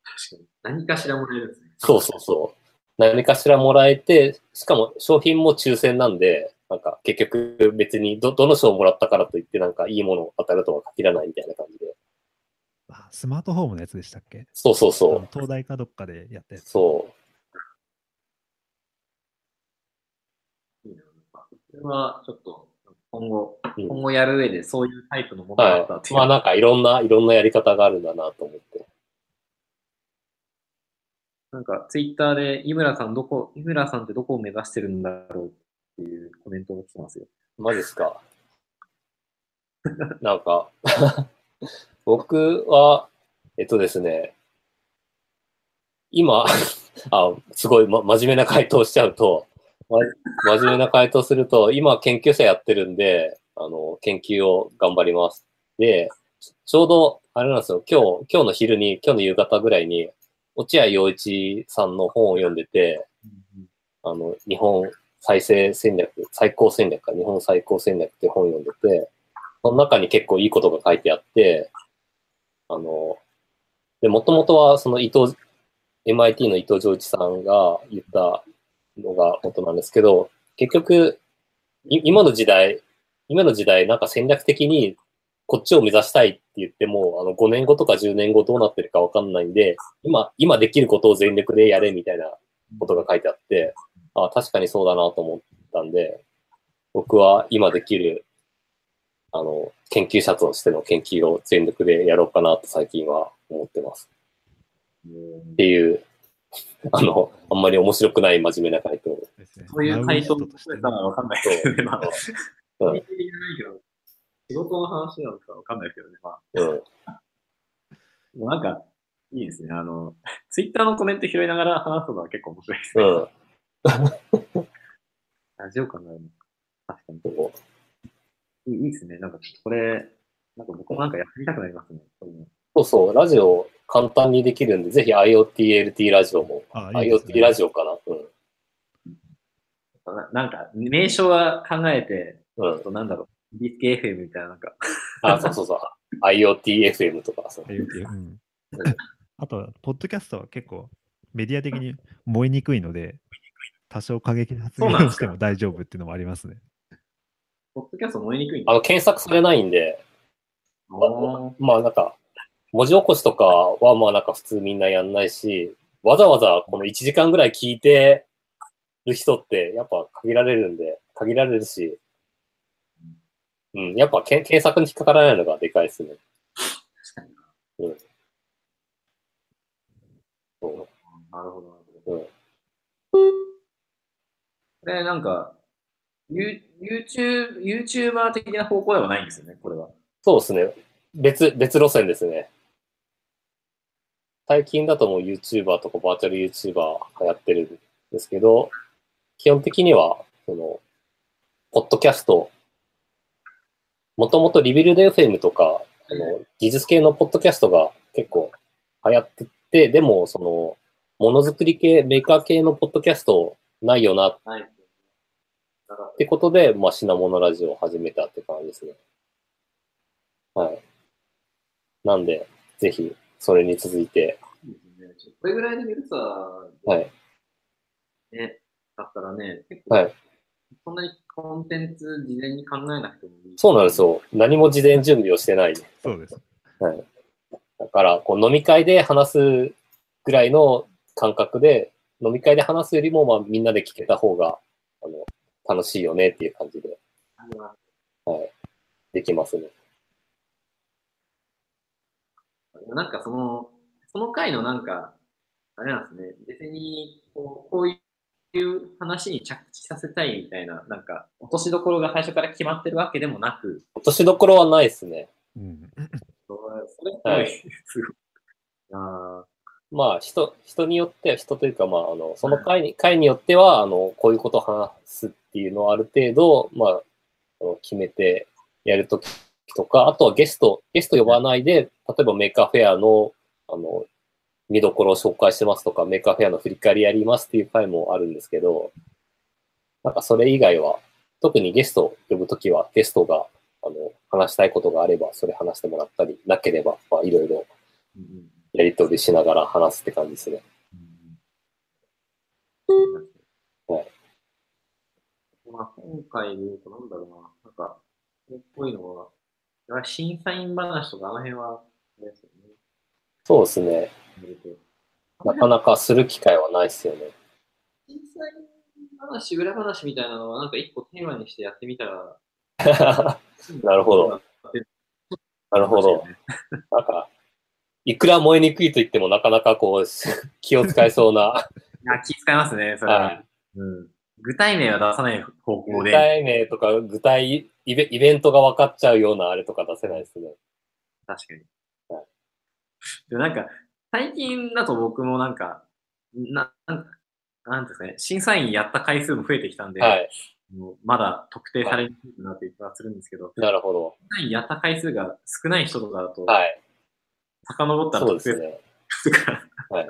Speaker 3: 確かに。何かしらもらえるんですね。
Speaker 1: そうそうそう。何かしらもらえて、しかも商品も抽選なんで、なんか結局別にど、どの賞をもらったからといってなんかいいものを当たるとは限らないみたいな感じで。
Speaker 2: あスマートフォームのやつでしたっけ？
Speaker 1: そうそうそう。
Speaker 2: 東大かどっかでやったやつ。
Speaker 1: そ
Speaker 3: いいなこれはちょっと、今後、
Speaker 1: う。うん
Speaker 3: 今後やる上でそういうタイプのものがあったっ
Speaker 1: はい。
Speaker 3: ていう。
Speaker 1: まあなんかいろんな、いろんなやり方があるんだなと思って。
Speaker 3: なんか、ツイッターで、井村さんどこ、井村さんってどこを目指してるんだろうっていうコメントが来てますよ。
Speaker 1: マジですか？なんか、僕は、えっとですね、今、あ、すごい、ま、真面目な回答しちゃうと、ま、真面目な回答すると、今研究者やってるんで、あの、研究を頑張ります。で、ちょうど、あれなんですよ、今日、今日の昼に、今日の夕方ぐらいに、落合陽一さんの本を読んでて、あの、日本再生戦略、最高戦略か、日本最高戦略って本を読んでて、その中に結構いいことが書いてあって、あの、で、もともとはその伊藤、MIT の伊藤浄一さんが言ったのが元なんですけど、結局、い今の時代、今の時代なんか戦略的にこっちを目指したいって言っても、あの5年後とか10年後どうなってるかわかんないんで、今、今できることを全力でやれみたいなことが書いてあって、あ確かにそうだなと思ったんで、僕は今できる、あの、研究者としての研究を全力でやろうかなと最近は思ってます。っていう、あの、あんまり面白くない真面目な回答。
Speaker 2: ですね
Speaker 3: そういう回答
Speaker 2: としてね
Speaker 3: たらわかんないけどね。まあ、
Speaker 1: うん
Speaker 3: 仕事の話なのかわかんないですけどね。まあ、
Speaker 1: うん。
Speaker 3: もうなんか、いいですね。あの、ツイッターのコメント拾いながら話すのは結構面白いですね。
Speaker 1: うん。
Speaker 3: ラジオ感があるの確かに。
Speaker 1: そう？
Speaker 3: いいいいですね。なんかちょっとこれ、なんか僕もなんかやってみたくなりますね。そう
Speaker 1: そうそう、ラジオ簡単にできるんで、ぜひ IoT、LT ラジオも、
Speaker 2: あいいですね
Speaker 1: IoT ラジオかな？うん。
Speaker 3: ななんか、名称は考えて、
Speaker 1: うん
Speaker 3: あ。となんだろう、ビスケ FM みたいななんか、
Speaker 1: あ、そうそうそう。IoTFM とか、そう。
Speaker 2: うん、あとは、ポッドキャストは結構メディア的に燃えにくいので、多少過激な発言をしても大丈夫っていうのもありますね。
Speaker 3: ポッドキャスト燃えにくい。
Speaker 1: あの、検索されないんで、
Speaker 3: おー
Speaker 1: まあなんか、文字起こしとかはまあなんか普通みんなやんないし、わざわざこの1時間ぐらい聞いてる人ってやっぱ限られるんで、限られるし、うん、やっぱけん検索に引っかからないのがでかいですね。
Speaker 3: 確かにな。
Speaker 1: そう
Speaker 3: なるほど、なるほど。
Speaker 1: うん
Speaker 3: これなんか、ユ YouTube、YouTuber 的な方向ではないんですよね、これは。
Speaker 1: そうですね。別、別路線ですね。最近だともう YouTuber とかバーチャル YouTuber 流行ってるんですけど、基本的には、その、ポッドキャスト、もともとリビルド FM とか、あの、技術系のポッドキャストが結構流行ってて、でも、その、ものづくり系、メーカー系のポッドキャストないよなってことで、まあ、品物ラジオを始めたって感じですね。はい。なんで、ぜひ、それに続いて、
Speaker 3: これぐらいの緩さ
Speaker 1: はい。
Speaker 3: で、ね、だったらね、結構、
Speaker 1: はい。
Speaker 3: そんなにコンテンツ事前に考えなくてもいい。
Speaker 1: そうなんですよ。何も事前準備をしてない。
Speaker 2: そうです。
Speaker 1: はい。だから、こう飲み会で話すぐらいの感覚で、飲み会で話すよりも、まあ、みんなで聞けた方が、あの、楽しいよねっていう感じで、はい。できますね。
Speaker 3: なんかその、その回のなんか、あれなんですね、別にこうこういう話に着地させたいみたいな、なんか、落としどころが最初から決まってるわけでもなく、
Speaker 1: 落としどころはないですね。
Speaker 2: うん、
Speaker 3: それ
Speaker 1: はい
Speaker 3: すごい。あ
Speaker 1: まあ、人、人によっては、人というか、まあ、あの、その会に、会によっては、あの、こういうことを話すっていうのをある程度、まあ、決めてやるときとか、あとはゲスト、ゲスト呼ばないで、例えば Maker Faire の、あの、見どころを紹介してますとか、 Maker Faire の振り返りやりますっていう回もあるんですけど、なんかそれ以外は、特にゲストを呼ぶときは、ゲストが、あの、話したいことがあれば、それ話してもらったり、なければ、まあ、いろいろやり取りしながら話すって感じですね。
Speaker 3: うん
Speaker 1: はい
Speaker 3: まあ、今回で言うと、なんだろうな、なんか、これっぽいのは、審査員話とか、あの辺は、ですよね。
Speaker 1: そうですね。なかなかする機会はないですよね。
Speaker 3: 審査員話、裏話みたいなのは、なんか一個テーマにしてやってみたら、
Speaker 1: なるほど。なるほど。なんか、いくら燃えにくいと言ってもなかなかこう、気を使いそうな、
Speaker 3: いや、気遣いますね、それは。
Speaker 1: はい
Speaker 3: うん。具体名は出さない方向で。
Speaker 1: 具体名とか具体イベ、イベントが分かっちゃうようなあれとか出せないですね。
Speaker 3: 確かに
Speaker 1: はい。
Speaker 3: でもなんか、最近だと僕もなんか、な、なんなんですかね、審査員やった回数も増えてきたんで、
Speaker 1: はい。
Speaker 3: もうまだ特定されにくいなっていう気はするんですけど、
Speaker 1: なるほど。
Speaker 3: 審査員やった回数が少ない人とかだと、
Speaker 1: はい。
Speaker 3: 遡ったら特定
Speaker 1: すね。
Speaker 3: するから、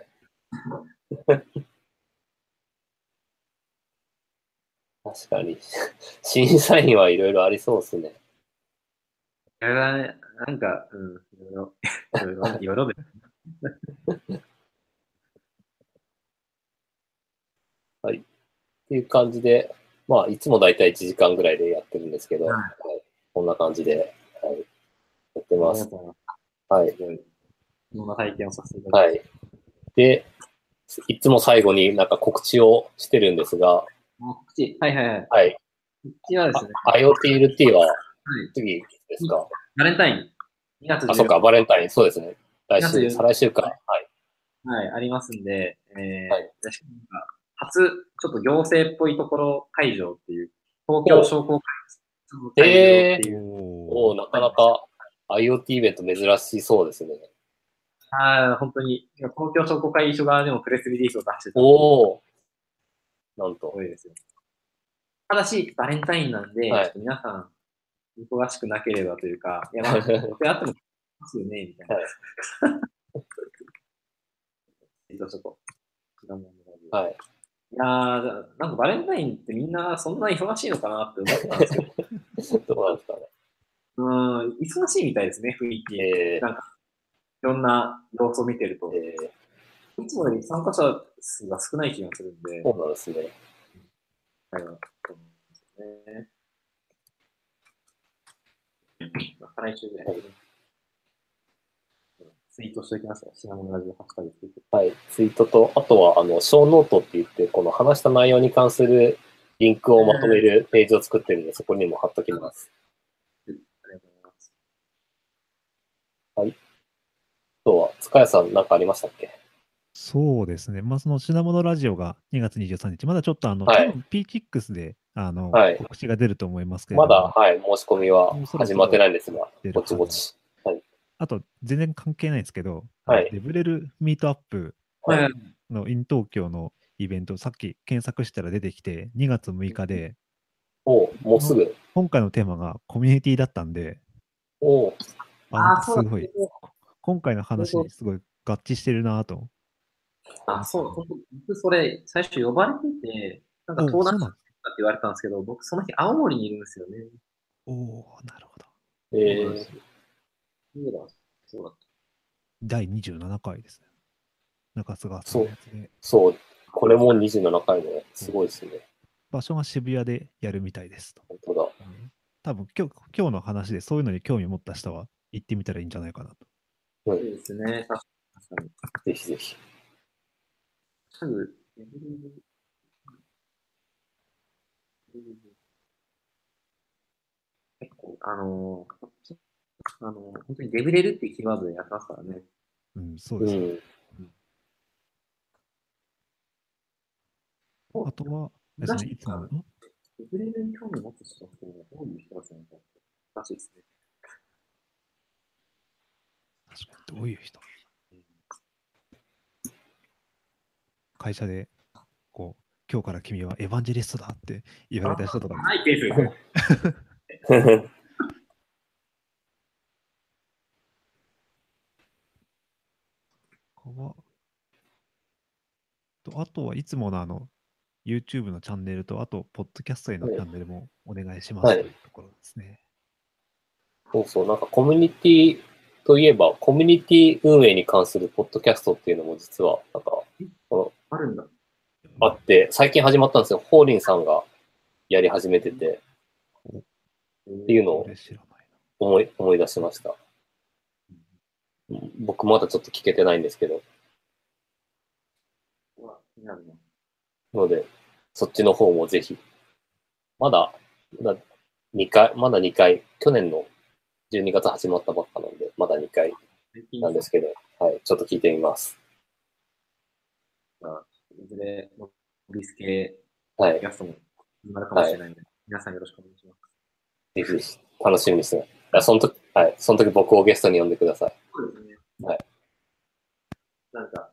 Speaker 1: 確かに。審査員はいろいろありそうですね。
Speaker 3: いろいろね、なんか、うん、いろいろ、いろいろ、いろいろで。
Speaker 1: っていう感じで、まあ、いつもだいたい1時間ぐらいでやってるんですけど、
Speaker 3: はい
Speaker 1: はいこんな感じで、はい、やってます。はい。
Speaker 3: すごい、そんな体験をさせていただき
Speaker 1: はい。で、いつも最後になんか告知をしてるんですが、
Speaker 3: ます。口はいはいはい。
Speaker 1: はい。
Speaker 3: 口はですね、
Speaker 1: あ IoTLT は
Speaker 3: はい、
Speaker 1: 次ですか、
Speaker 3: バレンタイン、2月
Speaker 1: あ、そっか、バレンタイン、そうですね。来
Speaker 3: 2
Speaker 1: 週、
Speaker 3: 月
Speaker 1: 再来週か。はい。
Speaker 3: はい、ありますんで、えー
Speaker 1: はい。
Speaker 3: 初、ちょっと行政っぽいところ会場っていう、東京商工会の会場っていう、
Speaker 1: おおなかなか IoT イベント珍しそうですね。
Speaker 3: あー本当に、東京商工会議所側でもプレスリリースを出してた。
Speaker 1: おおなんと。
Speaker 3: 多いですよ。ただし、バレンタインなんで、
Speaker 1: はい。
Speaker 3: ちょっと皆さん、忙しくなければというか、いや、まあ、これあっても、ますよね、みたいな。
Speaker 1: はい
Speaker 3: えっと、ちょっと、違うものが
Speaker 1: はい。
Speaker 3: いやー、なんかバレンタインってみんなそんな忙しいのかなって思ったんですけど、
Speaker 1: どうなんですかね。
Speaker 3: うん、忙しいみたいですね、雰囲気。
Speaker 1: え
Speaker 3: なんか、いろんな様子を見てると
Speaker 1: ー、、えー、
Speaker 3: いつもより参加者数が少ない気がするんで、
Speaker 1: そうなんですね。
Speaker 3: はいなと思うんですよね。まあ、来週ぐらい。ツイートしておきますよ。品モノラジオハッシュタグつけて。
Speaker 1: はい。ツイートと、あとは、あの、ショーノートって言って、この話した内容に関するリンクをまとめるページを作ってるんで、そこにも貼っときます。
Speaker 3: ありがとうございます。
Speaker 1: はいあとは、塚谷さんなんかありましたっけ
Speaker 2: そうですね。まあ、その品モノラジオが2月23日、まだちょっとあの、
Speaker 1: はい
Speaker 2: Peatix であの、
Speaker 1: はい。
Speaker 2: 告知が出ると思いますけれども、
Speaker 1: まだ、はい、申し込みは始まってないんですがぼちぼち。
Speaker 2: あと全然関係ないんですけど、
Speaker 1: はい。
Speaker 2: デブレルミートアップ
Speaker 1: はい。
Speaker 3: はい。
Speaker 2: の in 東京のイベント、さっき検索したら出てきて、2月6日で、
Speaker 1: おうもうすぐ。
Speaker 2: 今回のテーマがコミュニティだったんで、
Speaker 1: お。う
Speaker 2: あ、すごい、今回の話にすごい合致してるなと。
Speaker 3: あ、そう、僕それ、最初呼ばれてて、なんか登壇者
Speaker 2: おそうなん
Speaker 3: って言われたんですけど、僕その日青森にいるんですよね。
Speaker 2: おおなるほど。
Speaker 1: えー
Speaker 3: そうだ、そうだ。
Speaker 2: 第27回ですね。中菅さんのやつで、
Speaker 1: そう、これも27回の、すごいですね。
Speaker 2: 場所が渋谷でやるみたいですと。
Speaker 1: 本当だ。
Speaker 2: 多分今日今日の話でそういうのに興味持った人は行ってみたらいいんじゃないかなと。
Speaker 3: そうですね。確かに。
Speaker 1: ぜひぜひ。
Speaker 3: すぐ、結構、あのー、あのー、本当にデブレルっていうキーワードでやってますからね。
Speaker 2: うん、そう
Speaker 1: う
Speaker 2: ですね。
Speaker 1: ん。
Speaker 2: あとはですね、いつも、ん
Speaker 3: デブレルに興味持つ人ってどういう人たちなのか難しいですね。
Speaker 2: 確かにどういう人？会社で、今日から君はエヴァンジェリストだって言われた人とか、
Speaker 3: はい、です
Speaker 2: とあとはいつものあの、YouTube のチャンネルと、あと、ポッドキャストへのチャンネルもお願いします
Speaker 1: はい。
Speaker 2: というところですね。
Speaker 1: そうそう、なんかコミュニティといえば、コミュニティ運営に関するポッドキャストっていうのも実は、なんか、
Speaker 3: あるんだ。
Speaker 1: あって、最近始まったんですよ。ホーリンさんがやり始めてて、っていうのを思い、思い出しました。僕まだちょっと聞けてないんですけど、
Speaker 3: な。
Speaker 1: ので、そっちの方もぜひ。まだ、まだ2回、まだ2回、去年の12月始まったばっかなんで、まだ2回なんですけど、はい、ちょっと聞いてみます。
Speaker 3: いずれ、モビス系
Speaker 1: はい、
Speaker 3: キャストも始まるかもしれないので、皆さんよろしくお願いします。
Speaker 1: ぜひぜひ、楽しみにしてます。あその時、はい、その時僕をゲストに呼んでください。
Speaker 3: そうですね。
Speaker 1: はい。
Speaker 3: なんか、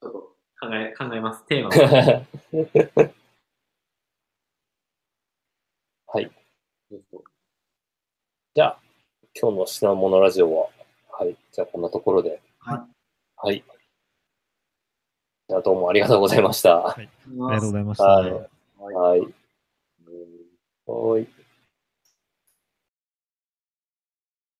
Speaker 3: ちょっと考え、考えます。テーマを。
Speaker 1: はい。じゃあ、今日の品物ラジオは、はい、じゃあこんなところで。
Speaker 3: はい。
Speaker 1: はい。じゃあどうもありがとうございました。
Speaker 2: ありがとうございました。
Speaker 1: はい。
Speaker 3: はい
Speaker 1: はい。